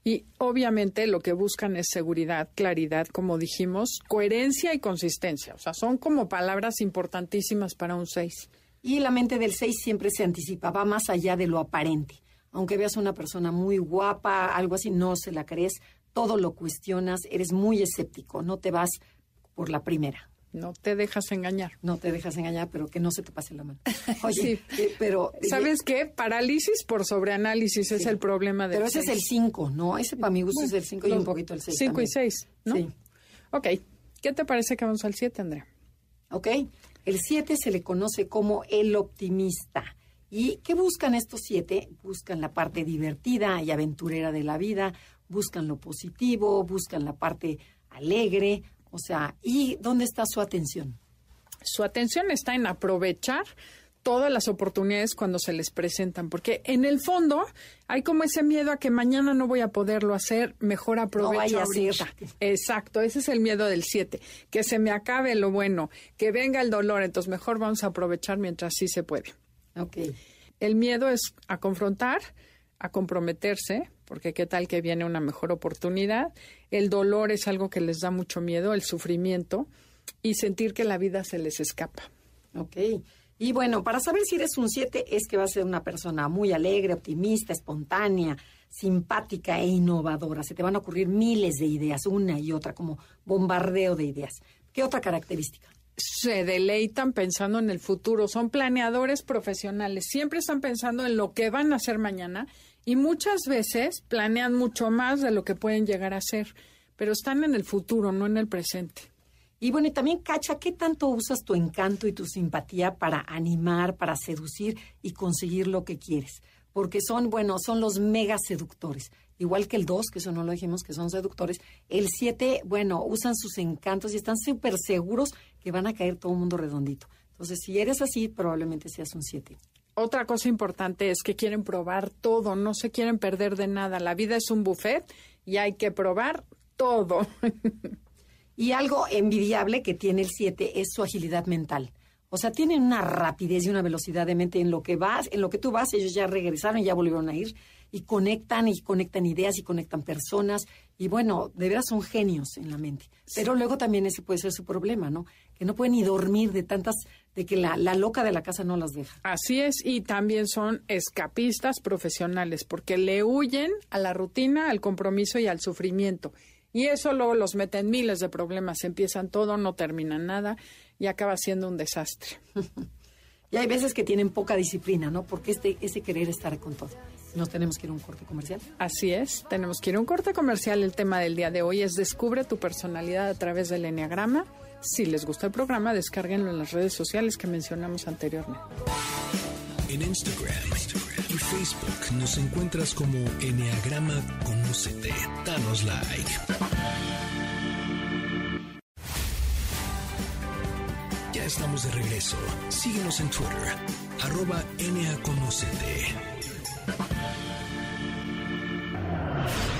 Speaker 2: Y obviamente lo que buscan es seguridad, claridad, como dijimos, coherencia y consistencia. O sea, son como palabras importantísimas para un 6.
Speaker 1: Y la mente del 6 siempre se anticipa, va más allá de lo aparente aunque veas una persona muy guapa, algo así, no se la crees, todo lo cuestionas, eres muy escéptico, no te vas por la primera.
Speaker 2: No te dejas engañar.
Speaker 1: No te dejas engañar, pero que no se te pase la mano. Oye, eh, pero...
Speaker 2: Eh, ¿Sabes qué? Parálisis por sobreanálisis es el problema de
Speaker 1: Pero ese es el 5, ¿no? Ese para mi gusto es el 5 y un poquito el 6
Speaker 2: 5 y 6, ¿no? Sí. Ok. ¿Qué te parece que vamos al 7, Andrea?
Speaker 1: Ok. El 7 se le conoce como el optimista. ¿Y qué buscan estos siete? Buscan la parte divertida y aventurera de la vida, buscan lo positivo, buscan la parte alegre, o sea, ¿y dónde está su atención?
Speaker 2: Su atención está en aprovechar todas las oportunidades cuando se les presentan, porque en el fondo hay como ese miedo a que mañana no voy a poderlo hacer, mejor aprovecho ahorita. Exacto, ese es el miedo del siete, que se me acabe lo bueno, que venga el dolor, entonces mejor vamos a aprovechar mientras sí se puede.
Speaker 1: Okay.
Speaker 2: El miedo es a confrontar, a comprometerse, porque qué tal que viene una mejor oportunidad. El dolor es algo que les da mucho miedo, el sufrimiento y sentir que la vida se les escapa.
Speaker 1: Ok. Y bueno, para saber si eres un 7 es que vas a ser una persona muy alegre, optimista, espontánea, simpática e innovadora. Se te van a ocurrir miles de ideas, una y otra, como bombardeo de ideas. ¿Qué otra característica?
Speaker 2: Se deleitan pensando en el futuro, son planeadores profesionales, siempre están pensando en lo que van a hacer mañana y muchas veces planean mucho más de lo que pueden llegar a ser, pero están en el futuro, no en el presente.
Speaker 1: Y bueno, y también, Cacha, ¿qué tanto usas tu encanto y tu simpatía para animar, para seducir y conseguir lo que quieres? Porque son, bueno, son los mega seductores igual que el 2, que eso no lo dijimos, que son seductores, el 7, bueno, usan sus encantos y están súper seguros que van a caer todo el mundo redondito. Entonces, si eres así, probablemente seas un 7.
Speaker 2: Otra cosa importante es que quieren probar todo, no se quieren perder de nada. La vida es un buffet y hay que probar todo.
Speaker 1: y algo envidiable que tiene el 7 es su agilidad mental. O sea, tienen una rapidez y una velocidad de mente en lo que vas, en lo que tú vas, ellos ya regresaron y ya volvieron a ir y conectan y conectan ideas y conectan personas y bueno, de veras son genios en la mente. Pero luego también ese puede ser su problema, ¿no? Que no pueden ni dormir de tantas, de que la, la loca de la casa no las deja.
Speaker 2: Así es, y también son escapistas profesionales porque le huyen a la rutina, al compromiso y al sufrimiento. Y eso luego los mete en miles de problemas. Empiezan todo, no terminan nada y acaba siendo un desastre.
Speaker 1: y hay veces que tienen poca disciplina, ¿no? Porque este, ese querer estar con todo. ¿Nos tenemos que ir a un corte comercial?
Speaker 2: Así es, tenemos que ir a un corte comercial. El tema del día de hoy es Descubre tu personalidad a través del Enneagrama. Si les gusta el programa, descárguenlo en las redes sociales que mencionamos anteriormente.
Speaker 3: En Instagram, y Facebook nos encuentras como Enneagrama Conócete. Danos like. Ya estamos de regreso. Síguenos en Twitter, arroba.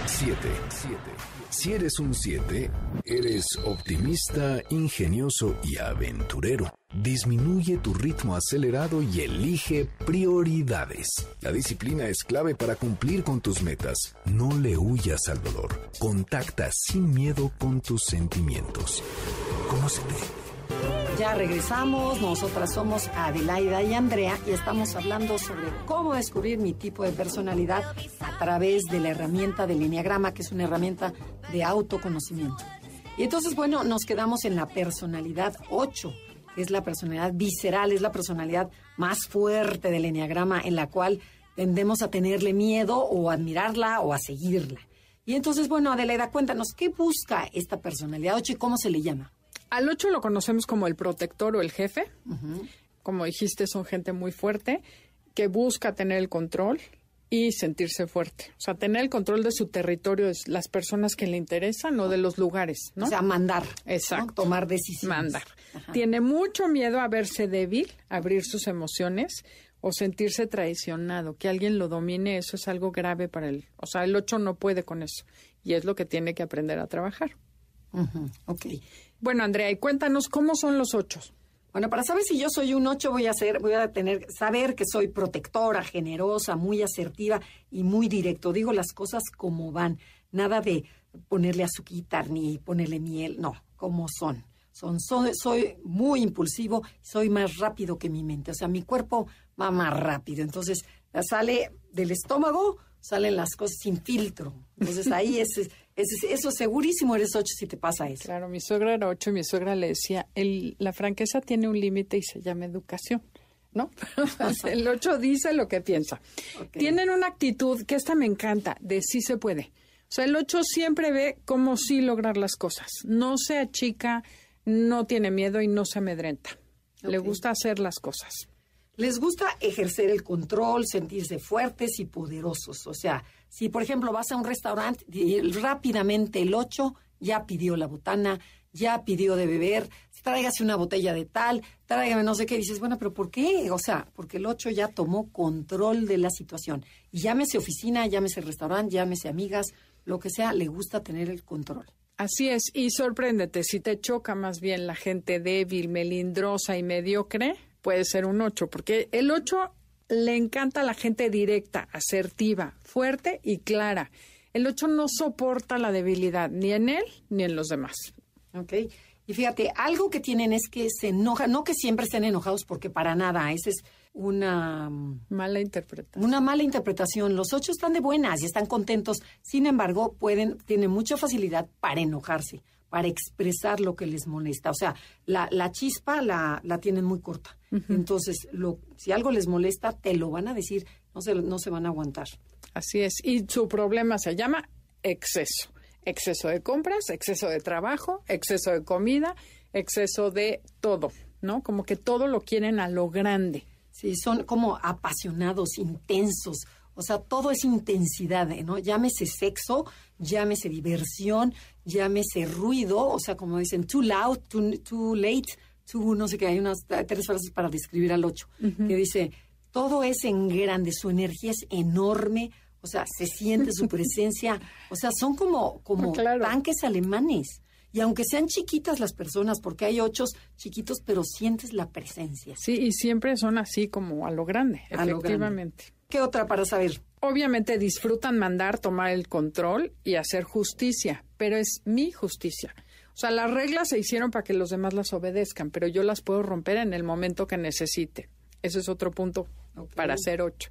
Speaker 3: 7. Si eres un 7, eres optimista, ingenioso y aventurero. Disminuye tu ritmo acelerado y elige prioridades. La disciplina es clave para cumplir con tus metas. No le huyas al dolor. Contacta sin miedo con tus sentimientos. Conócete.
Speaker 1: Ya regresamos, nosotras somos Adelaida y Andrea y estamos hablando sobre cómo descubrir mi tipo de personalidad a través de la herramienta del Enneagrama, que es una herramienta de autoconocimiento. Y entonces, bueno, nos quedamos en la personalidad 8, que es la personalidad visceral, es la personalidad más fuerte del Enneagrama en la cual tendemos a tenerle miedo o a admirarla o a seguirla. Y entonces, bueno, Adelaida, cuéntanos, ¿qué busca esta personalidad 8 y cómo se le llama?
Speaker 2: Al 8 lo conocemos como el protector o el jefe. Como dijiste, son gente muy fuerte que busca tener el control y sentirse fuerte. O sea, tener el control de su territorio es las personas que le interesan o de los lugares, ¿no?
Speaker 1: O sea, mandar.
Speaker 2: Exacto.
Speaker 1: Tomar decisiones.
Speaker 2: Mandar. Tiene mucho miedo a verse débil, abrir sus emociones o sentirse traicionado, que alguien lo domine, eso es algo grave para él. O sea, el 8 no puede con eso y es lo que tiene que aprender a trabajar.
Speaker 1: Ok.
Speaker 2: Bueno, Andrea, y cuéntanos cómo son los ochos.
Speaker 1: Bueno, para saber si yo soy un 8 voy a ser, voy a tener saber que soy protectora, generosa, muy asertiva y muy directo. Digo las cosas como van, nada de ponerle azuquitar ni ponerle miel, no, como son. Son, soy, soy muy impulsivo, soy más rápido que mi mente, o sea, mi cuerpo va más rápido. Entonces, sale del estómago, salen las cosas sin filtro. Entonces, ahí es, eso segurísimo eres ocho si te pasa eso.
Speaker 2: Claro, mi suegra era ocho y mi suegra le decía, el, la franqueza tiene un límite y se llama educación. ¿No? el ocho dice lo que piensa. Tienen una actitud que esta me encanta, de sí se puede. O sea, el ocho siempre ve cómo sí lograr las cosas. No se achica, no tiene miedo y no se amedrenta. Le gusta hacer las cosas.
Speaker 1: Les gusta ejercer el control, sentirse fuertes y poderosos. O sea, si por ejemplo vas a un restaurante y rápidamente el 8 ya pidió la botana, ya pidió de beber, tráigase una botella de tal, tráigame no sé qué, dices, bueno, pero ¿por qué? O sea, porque el 8 ya tomó control de la situación. Y llámese oficina, llámese restaurante, llámese amigas, lo que sea, le gusta tener el control.
Speaker 2: Así es, y sorpréndete, si te choca más bien la gente débil, melindrosa y mediocre, puede ser un 8, porque el 8 le encanta a la gente directa, asertiva, fuerte y clara. El 8 no soporta la debilidad, ni en él ni en los demás.
Speaker 1: Ok. Y fíjate, algo que tienen es que se enojan, no que siempre estén enojados, porque para nada, esa es una
Speaker 2: mala interpretación.
Speaker 1: Una mala interpretación. Los ocho están de buenas y están contentos. Sin embargo, pueden, tienen mucha facilidad para enojarse, para expresar lo que les molesta. O sea, la, la chispa la, la tienen muy corta. Entonces, lo, si algo les molesta, te lo van a decir, no se, no se van a aguantar.
Speaker 2: Así es. Y su problema se llama exceso. Exceso de compras, exceso de trabajo, exceso de comida, exceso de todo, ¿no? Como que todo lo quieren a lo grande.
Speaker 1: Sí, son como apasionados, intensos. O sea, todo es intensidad, ¿no? Llámese sexo, llámese diversión, llámese ruido, o sea, como dicen, too loud, too, late, too, no sé qué, hay unas tres frases para describir al ocho, que dice, todo es en grande, su energía es enorme, o sea, se siente su presencia, o sea, son como, como tanques alemanes. Y aunque sean chiquitas las personas, porque hay ochos chiquitos, pero sientes la presencia.
Speaker 2: Sí, y siempre son así como a lo grande, efectivamente.
Speaker 1: ¿Qué otra para saber?
Speaker 2: Obviamente disfrutan mandar, tomar el control y hacer justicia, pero es mi justicia. O sea, las reglas se hicieron para que los demás las obedezcan, pero yo las puedo romper en el momento que necesite. Ese es otro punto para ser ocho.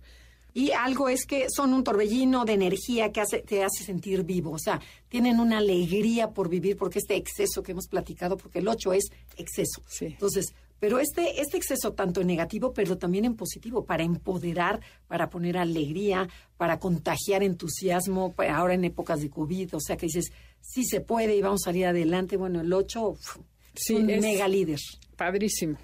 Speaker 1: Y algo es que son un torbellino de energía que hace, te hace sentir vivo. O sea, tienen una alegría por vivir, porque este exceso que hemos platicado, porque el 8 es exceso.
Speaker 2: Sí.
Speaker 1: Entonces, pero este, este exceso tanto en negativo, pero también en positivo, para empoderar, para poner alegría, para contagiar entusiasmo, ahora en épocas de COVID, o sea que dices, sí se puede y vamos a salir adelante. Bueno, el 8 sí, un mega líder.
Speaker 2: Padrísimo.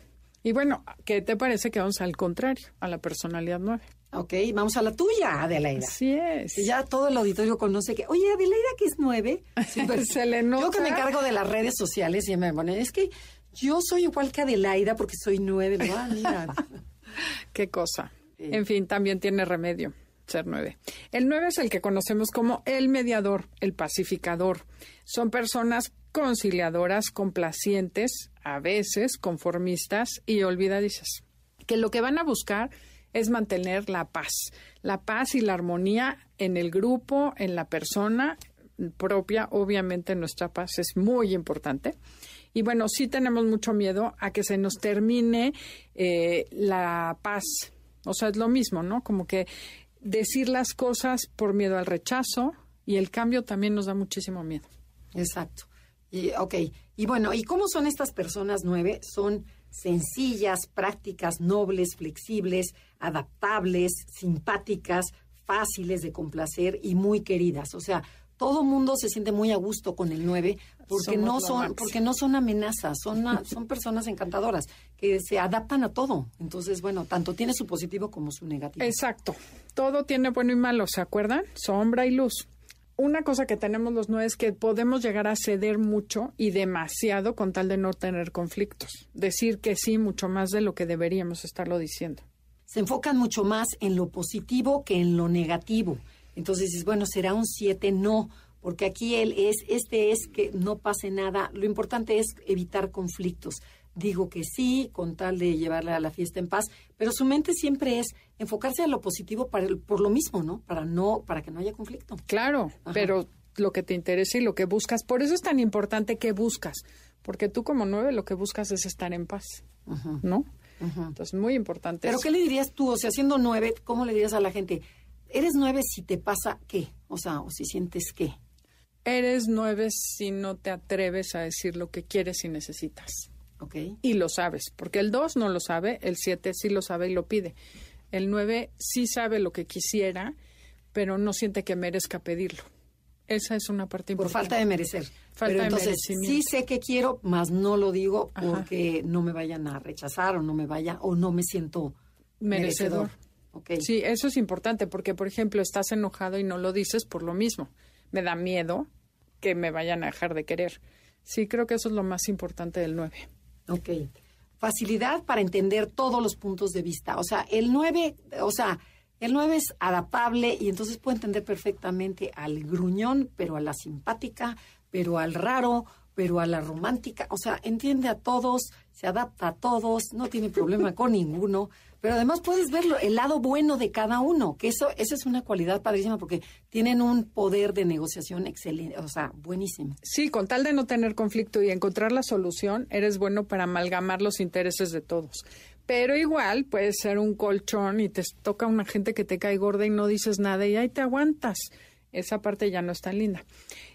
Speaker 2: Y bueno, ¿qué te parece que vamos al contrario, a la personalidad 9?
Speaker 1: Ok, vamos a la tuya, Adelaida.
Speaker 2: Así es.
Speaker 1: ya todo el auditorio conoce que, oye, Adelaida, que es nueve.
Speaker 2: Se le nota.
Speaker 1: Yo que me encargo de las redes sociales y me ponen, es que yo soy igual que Adelaida porque soy nueve. Ah, mira.
Speaker 2: Qué cosa. En fin, también tiene remedio. ser nueve. El nueve es el que conocemos como el mediador, el pacificador. Son personas conciliadoras, complacientes, a veces conformistas y olvidadizas, que lo que van a buscar es mantener la paz, la paz y la armonía en el grupo, en la persona propia, obviamente nuestra paz es muy importante. Y bueno, sí tenemos mucho miedo a que se nos termine eh, la paz. O sea, es lo mismo, ¿no? Como que decir las cosas por miedo al rechazo y el cambio también nos da muchísimo miedo.
Speaker 1: Exacto. Y, ok, y bueno, ¿y cómo son estas personas nueve? Son sencillas, prácticas, nobles, flexibles, adaptables, simpáticas, fáciles de complacer y muy queridas. O sea, todo mundo se siente muy a gusto con el 9 porque no son porque no son amenazas, son son personas encantadoras que se adaptan a todo. Entonces, bueno, tanto tiene su positivo como su negativo.
Speaker 2: Exacto. Todo tiene bueno y malo, ¿se acuerdan? Sombra y luz. Una cosa que tenemos los nueve es que podemos llegar a ceder mucho y demasiado con tal de no tener conflictos. Decir que sí mucho más de lo que deberíamos estarlo diciendo.
Speaker 1: Se enfocan mucho más en lo positivo que en lo negativo entonces bueno, será un 7, no, porque aquí él es, este es que no pase nada. Lo importante es evitar conflictos. Digo que sí, con tal de llevarla a la fiesta en paz, pero su mente siempre es enfocarse a lo positivo para por lo mismo, ¿no? Para no, para que no haya conflicto.
Speaker 2: Claro, pero lo que te interesa y lo que buscas, por eso es tan importante que buscas, porque tú como nueve lo que buscas es estar en paz, ¿no? Entonces, muy importante.
Speaker 1: Pero ¿qué le dirías tú? O sea, siendo nueve, ¿cómo le dirías a la gente? Eres nueve si te pasa qué, o sea, o si sientes qué.
Speaker 2: Eres nueve si no te atreves a decir lo que quieres y necesitas. Y lo sabes, porque el dos no lo sabe, el siete sí lo sabe y lo pide. El nueve sí sabe lo que quisiera, pero no siente que merezca pedirlo. Esa es una parte importante.
Speaker 1: Por falta de merecer. Falta pero entonces, sí sé que quiero, mas no lo digo porque no me vayan a rechazar o no me vaya o no me siento merecedor.
Speaker 2: Sí, eso es importante porque, por ejemplo, estás enojado y no lo dices por lo mismo. Me da miedo que me vayan a dejar de querer. Sí, creo que eso es lo más importante del 9.
Speaker 1: Ok. Facilidad para entender todos los puntos de vista. O sea, el 9, o sea, el 9 es adaptable y entonces puede entender perfectamente al gruñón, pero a la simpática, pero al raro, pero a la romántica. O sea, entiende a todos, se adapta a todos, no tiene problema con ninguno. Pero además puedes ver el lado bueno de cada uno, que eso esa es una cualidad padrísima porque tienen un poder de negociación excelente, o sea, buenísimo.
Speaker 2: Sí, con tal de no tener conflicto y encontrar la solución, eres bueno para amalgamar los intereses de todos. Pero igual puede ser un colchón y te toca una gente que te cae gorda y no dices nada y ahí te aguantas. Esa parte ya no es tan linda.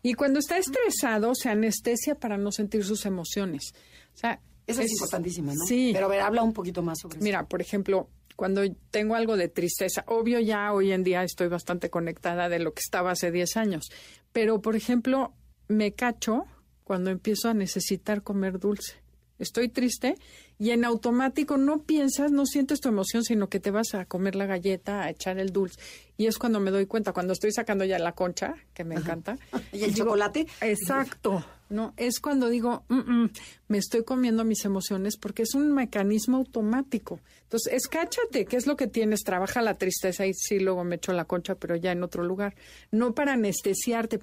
Speaker 2: Y cuando está estresado, se anestesia para no sentir sus emociones. O sea,
Speaker 1: eso es, importantísimo, ¿no? Sí. Pero a ver, habla un poquito más sobre
Speaker 2: eso. Mira, por ejemplo, cuando tengo algo de tristeza, obvio ya hoy en día estoy bastante conectada de lo que estaba hace 10 años, pero por ejemplo, me cacho cuando empiezo a necesitar comer dulce. Estoy triste y en automático no piensas, no sientes tu emoción, sino que te vas a comer la galleta, a echar el dulce. Y es cuando me doy cuenta, cuando estoy sacando ya la concha, que me encanta.
Speaker 1: ¿Y el chocolate?
Speaker 2: Exacto. No, es cuando digo, mm, mm, me estoy comiendo mis emociones porque es un mecanismo automático. Entonces, escáchate, ¿qué es lo que tienes? Trabaja la tristeza y sí, luego me echo la concha, pero ya en otro lugar. No para anestesiarte,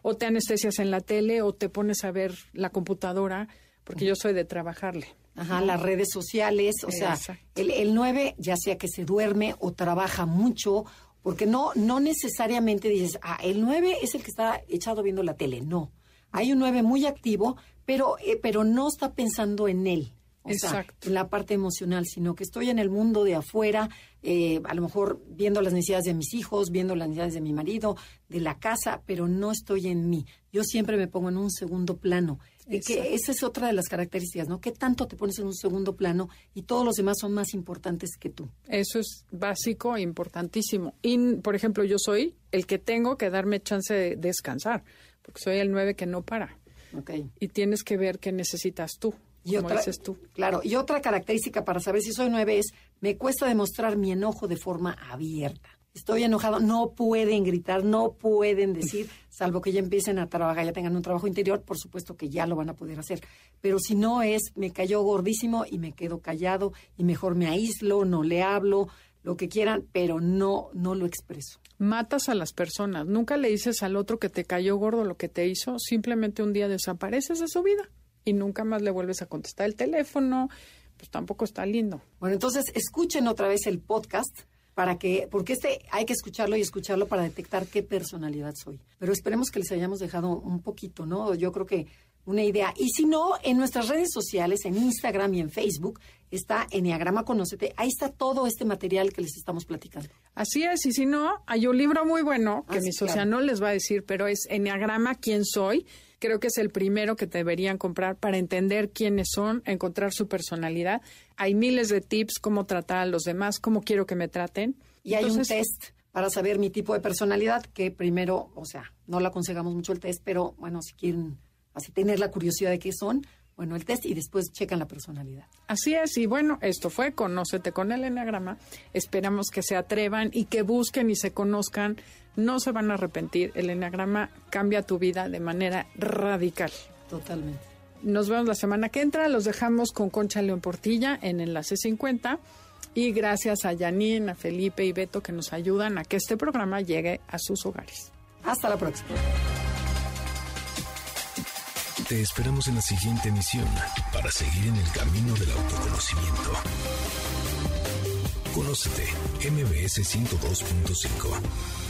Speaker 2: o te anestesias en la tele o te pones a ver la computadora, porque yo soy de trabajarle.
Speaker 1: Ajá, las redes sociales, o sea, el, el 9, ya sea que se duerme o trabaja mucho, porque no, no necesariamente dices, ah, el 9 es el que está echado viendo la tele, no hay un 9 muy activo, pero, eh, pero no está pensando en él. O Exacto. Sea, en la parte emocional, sino que estoy en el mundo de afuera, eh, a lo mejor viendo las necesidades de mis hijos, viendo las necesidades de mi marido, de la casa, pero no estoy en mí. Yo siempre me pongo en un segundo plano. Que esa es otra de las características, ¿no? ¿Qué tanto te pones en un segundo plano y todos los demás son más importantes que tú?
Speaker 2: Eso es básico e importantísimo. Y, por ejemplo, yo soy el que tengo que darme chance de descansar porque soy el 9 que no para.
Speaker 1: Okay.
Speaker 2: Y tienes que ver qué necesitas tú, y como dices tú.
Speaker 1: Claro, y otra característica para saber si soy 9 es, me cuesta demostrar mi enojo de forma abierta. Estoy enojado, no pueden gritar, no pueden decir, salvo que ya empiecen a trabajar, ya tengan un trabajo interior, por supuesto que ya lo van a poder hacer. Pero si no es, me cayó gordísimo y me quedo callado y mejor me aíslo, no le hablo, lo que quieran, pero no, no lo expreso.
Speaker 2: Matas a las personas. Nunca le dices al otro que te cayó gordo lo que te hizo. Simplemente un día desapareces de su vida y nunca más le vuelves a contestar el teléfono. Pues tampoco está lindo.
Speaker 1: Bueno, entonces escuchen otra vez el podcast para que, porque este hay que escucharlo y escucharlo para detectar qué personalidad soy. Pero esperemos que les hayamos dejado un poquito, ¿no? Yo creo que una idea. Y si no, en nuestras redes sociales, en Instagram y en Facebook, está Enneagrama Conócete. Ahí está todo este material que les estamos platicando.
Speaker 2: Así es, y si no, hay un libro muy bueno que
Speaker 1: Ah, sí,
Speaker 2: mi socia
Speaker 1: claro.
Speaker 2: no les va a decir, pero es Enneagrama, ¿quién soy? Creo que es el primero que deberían comprar para entender quiénes son, encontrar su personalidad. Hay miles de tips, cómo tratar a los demás, cómo quiero que me traten.
Speaker 1: Y hay un test para saber mi tipo de personalidad, que primero, o sea, no le aconsejamos mucho el test, pero bueno, si quieren así tener la curiosidad de qué son, bueno, el test y después checan la personalidad.
Speaker 2: Así es, y bueno, esto fue Conócete con el Enneagrama. Esperamos que se atrevan y que busquen y se conozcan. No se van a arrepentir. El Enneagrama cambia tu vida de manera radical.
Speaker 1: Totalmente.
Speaker 2: Nos vemos la semana que entra. Los dejamos con Concha León Portilla en Enlace 50. Y gracias a Janine, a Felipe y Beto que nos ayudan a que este programa llegue a sus hogares.
Speaker 1: Hasta la próxima.
Speaker 3: Te esperamos en la siguiente emisión para seguir en el camino del autoconocimiento. Conócete, MBS 102.5.